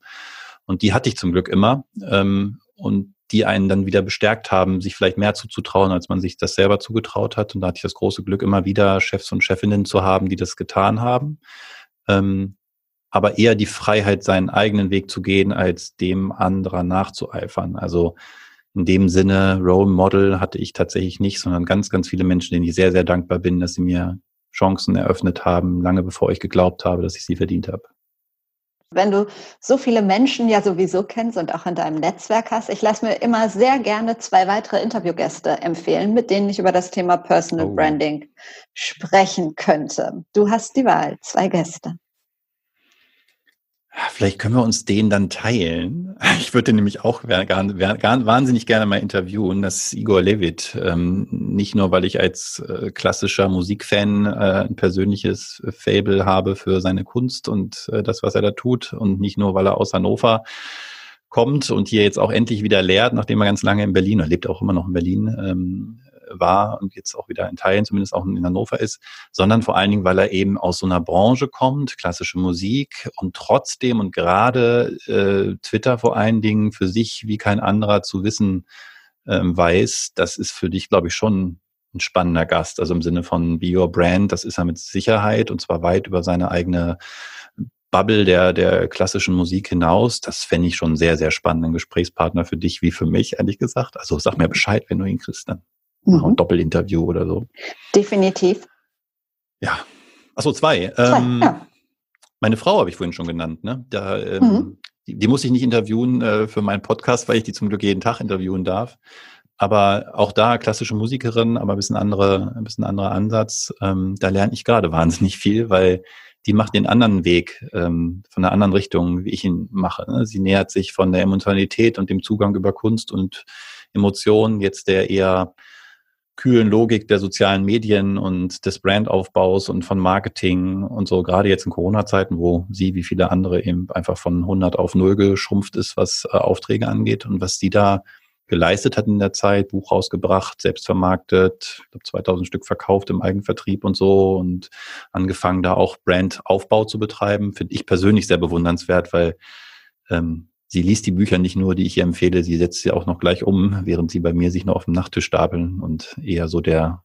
Und die hatte ich zum Glück immer. Ähm, und die einen dann wieder bestärkt haben, sich vielleicht mehr zuzutrauen, als man sich das selber zugetraut hat. Und da hatte ich das große Glück, immer wieder Chefs und Chefinnen zu haben, die das getan haben. Ähm, aber eher die Freiheit, seinen eigenen Weg zu gehen, als dem anderer nachzueifern. Also in dem Sinne, Role Model hatte ich tatsächlich nicht, sondern ganz, ganz viele Menschen, denen ich sehr, sehr dankbar bin, dass sie mir Chancen eröffnet haben, lange bevor ich geglaubt habe, dass ich sie verdient habe. Wenn du so viele Menschen ja sowieso kennst und auch in deinem Netzwerk hast, ich lasse mir immer sehr gerne zwei weitere Interviewgäste empfehlen, mit denen ich über das Thema Personal oh. Branding sprechen könnte. Du hast die Wahl, zwei Gäste. Vielleicht können wir uns den dann teilen. Ich würde nämlich auch wahnsinnig gerne mal interviewen. Das ist Igor Levit. Ähm, nicht nur, weil ich als äh, klassischer Musikfan äh, ein persönliches Fable habe für seine Kunst und äh, das, was er da tut. Und nicht nur, weil er aus Hannover kommt und hier jetzt auch endlich wieder lehrt, nachdem er ganz lange in Berlin, er lebt auch immer noch in Berlin, ähm, war und jetzt auch wieder in Teilen zumindest auch in Hannover ist, sondern vor allen Dingen, weil er eben aus so einer Branche kommt, klassische Musik und trotzdem und gerade äh, Twitter vor allen Dingen für sich wie kein anderer zu wissen ähm, weiß, das ist für dich, glaube ich, schon ein spannender Gast. Also im Sinne von Be Your Brand, das ist er mit Sicherheit und zwar weit über seine eigene Bubble der, der klassischen Musik hinaus. Das fände ich schon sehr, sehr spannenden Gesprächspartner für dich wie für mich, ehrlich gesagt. Also sag mir Bescheid, wenn du ihn kriegst dann. Mhm. Ein Doppelinterview oder so. Definitiv. Ja. Achso, zwei. zwei ähm, ja. Meine Frau habe ich vorhin schon genannt. Ne? Da, ähm, mhm. die, die, muss ich nicht interviewen äh, für meinen Podcast, weil ich die zum Glück jeden Tag interviewen darf. Aber auch da klassische Musikerin, aber ein bisschen andere, ein bisschen anderer Ansatz. Ähm, da lerne ich gerade wahnsinnig viel, weil die macht den anderen Weg ähm, von einer anderen Richtung, wie ich ihn mache. Ne? Sie nähert sich von der Emotionalität und dem Zugang über Kunst und Emotionen jetzt der eher kühlen Logik der sozialen Medien und des Brandaufbaus und von Marketing und so, gerade jetzt in Corona-Zeiten, wo sie wie viele andere eben einfach von 100 auf 0 geschrumpft ist, was äh, Aufträge angeht und was sie da geleistet hat in der Zeit, Buch rausgebracht, selbst vermarktet, ich glaube 2000 Stück verkauft im Eigenvertrieb und so und angefangen da auch Brandaufbau zu betreiben, finde ich persönlich sehr bewundernswert, weil ähm, sie liest die Bücher nicht nur, die ich ihr empfehle, sie setzt sie auch noch gleich um, während sie bei mir sich noch auf dem Nachttisch stapeln und eher so der,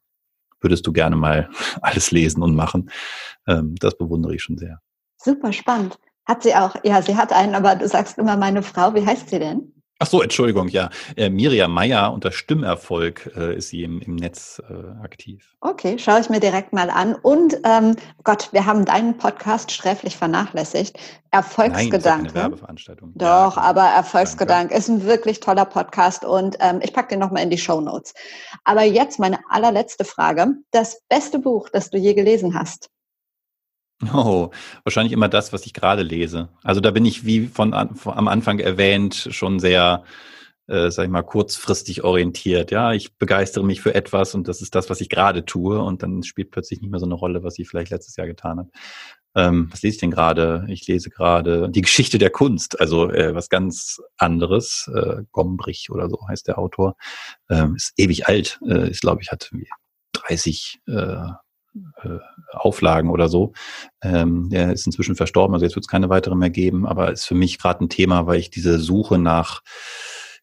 würdest du gerne mal alles lesen und machen. Ähm, das bewundere ich schon sehr. Super spannend. Hat sie auch, ja, sie hat einen, aber du sagst immer meine Frau, wie heißt sie denn? Ach so, Entschuldigung, ja. Äh, Miriam Meyer unter Stimmerfolg äh, ist sie im, im Netz äh, aktiv. Okay, schaue ich mir direkt mal an. Und ähm, Gott, wir haben deinen Podcast sträflich vernachlässigt. Erfolgsgedanke. Nein, das Werbeveranstaltung. Doch, ja, aber Erfolgsgedanke danke. ist ein wirklich toller Podcast und ähm, ich packe den nochmal in die Show Notes. Aber jetzt meine allerletzte Frage. Das beste Buch, das du je gelesen hast? Oh, wahrscheinlich immer das, was ich gerade lese. Also da bin ich, wie von, von am Anfang erwähnt, schon sehr, äh, sag ich mal, kurzfristig orientiert. Ja, ich begeistere mich für etwas und das ist das, was ich gerade tue und dann spielt plötzlich nicht mehr so eine Rolle, was ich vielleicht letztes Jahr getan habe. Ähm, was lese ich denn gerade? Ich lese gerade die Geschichte der Kunst, also äh, was ganz anderes. Äh, Gombrich oder so heißt der Autor. Ähm, ist ewig alt, äh, ist glaube ich hat 30 äh, Auflagen oder so. Ähm, der ist inzwischen verstorben, also jetzt wird es keine weitere mehr geben, aber ist für mich gerade ein Thema, weil ich diese Suche nach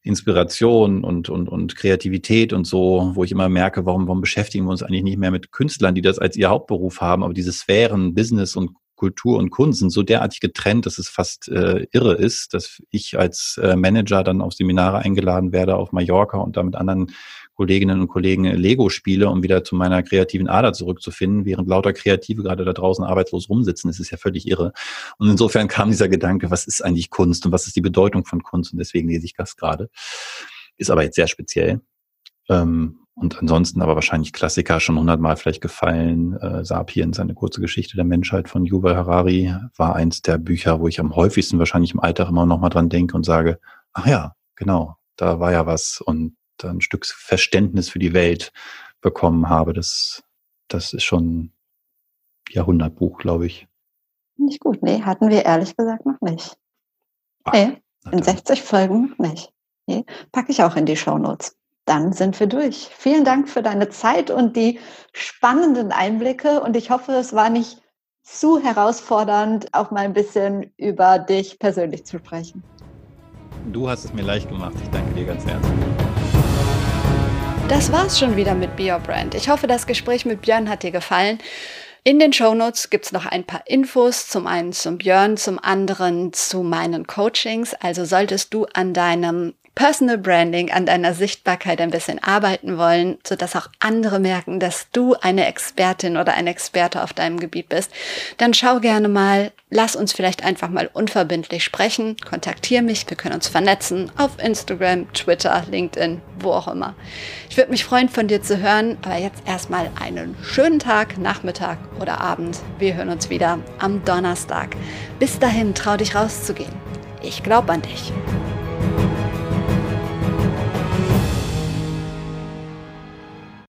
Inspiration und, und, und Kreativität und so, wo ich immer merke, warum, warum beschäftigen wir uns eigentlich nicht mehr mit Künstlern, die das als ihr Hauptberuf haben, aber diese Sphären, Business und Kultur und Kunst sind so derartig getrennt, dass es fast äh, irre ist, dass ich als äh, Manager dann auf Seminare eingeladen werde auf Mallorca und da mit anderen Kolleginnen und Kollegen Lego spiele, um wieder zu meiner kreativen Ader zurückzufinden, während lauter Kreative gerade da draußen arbeitslos rumsitzen. Das ist ja völlig irre. Und insofern kam dieser Gedanke, was ist eigentlich Kunst und was ist die Bedeutung von Kunst? Und deswegen lese ich das gerade. Ist aber jetzt sehr speziell. Ähm, Und ansonsten aber wahrscheinlich Klassiker schon hundertmal vielleicht gefallen. Äh, Sapiens, eine kurze Geschichte der Menschheit von Yuval Harari, war eins der Bücher, wo ich am häufigsten wahrscheinlich im Alltag immer noch mal dran denke und sage, ach ja, genau, da war ja was und ein Stück Verständnis für die Welt bekommen habe. Das, das ist schon Jahrhundertbuch, glaube ich. Nicht gut. Nee, hatten wir ehrlich gesagt noch nicht. Ach, nee, in 60 Folgen noch nicht. Nee, packe ich auch in die Shownotes. Dann sind wir durch. Vielen Dank für deine Zeit und die spannenden Einblicke. Und ich hoffe, es war nicht zu herausfordernd, auch mal ein bisschen über dich persönlich zu sprechen. Du hast es mir leicht gemacht. Ich danke dir ganz herzlich. Das war's schon wieder mit Be Your Brand. Ich hoffe, das Gespräch mit Björn hat dir gefallen. In den Shownotes gibt es noch ein paar Infos, zum einen zum Björn, zum anderen zu meinen Coachings. Also solltest du an deinem Personal Branding, an deiner Sichtbarkeit ein bisschen arbeiten wollen, sodass auch andere merken, dass du eine Expertin oder ein Experte auf deinem Gebiet bist, dann schau gerne mal, lass uns vielleicht einfach mal unverbindlich sprechen, kontaktiere mich, wir können uns vernetzen auf Instagram, Twitter, LinkedIn, wo auch immer. Ich würde mich freuen, von dir zu hören, aber jetzt erstmal einen schönen Tag, Nachmittag oder Abend. Wir hören uns wieder am Donnerstag. Bis dahin, trau dich rauszugehen. Ich glaube an dich.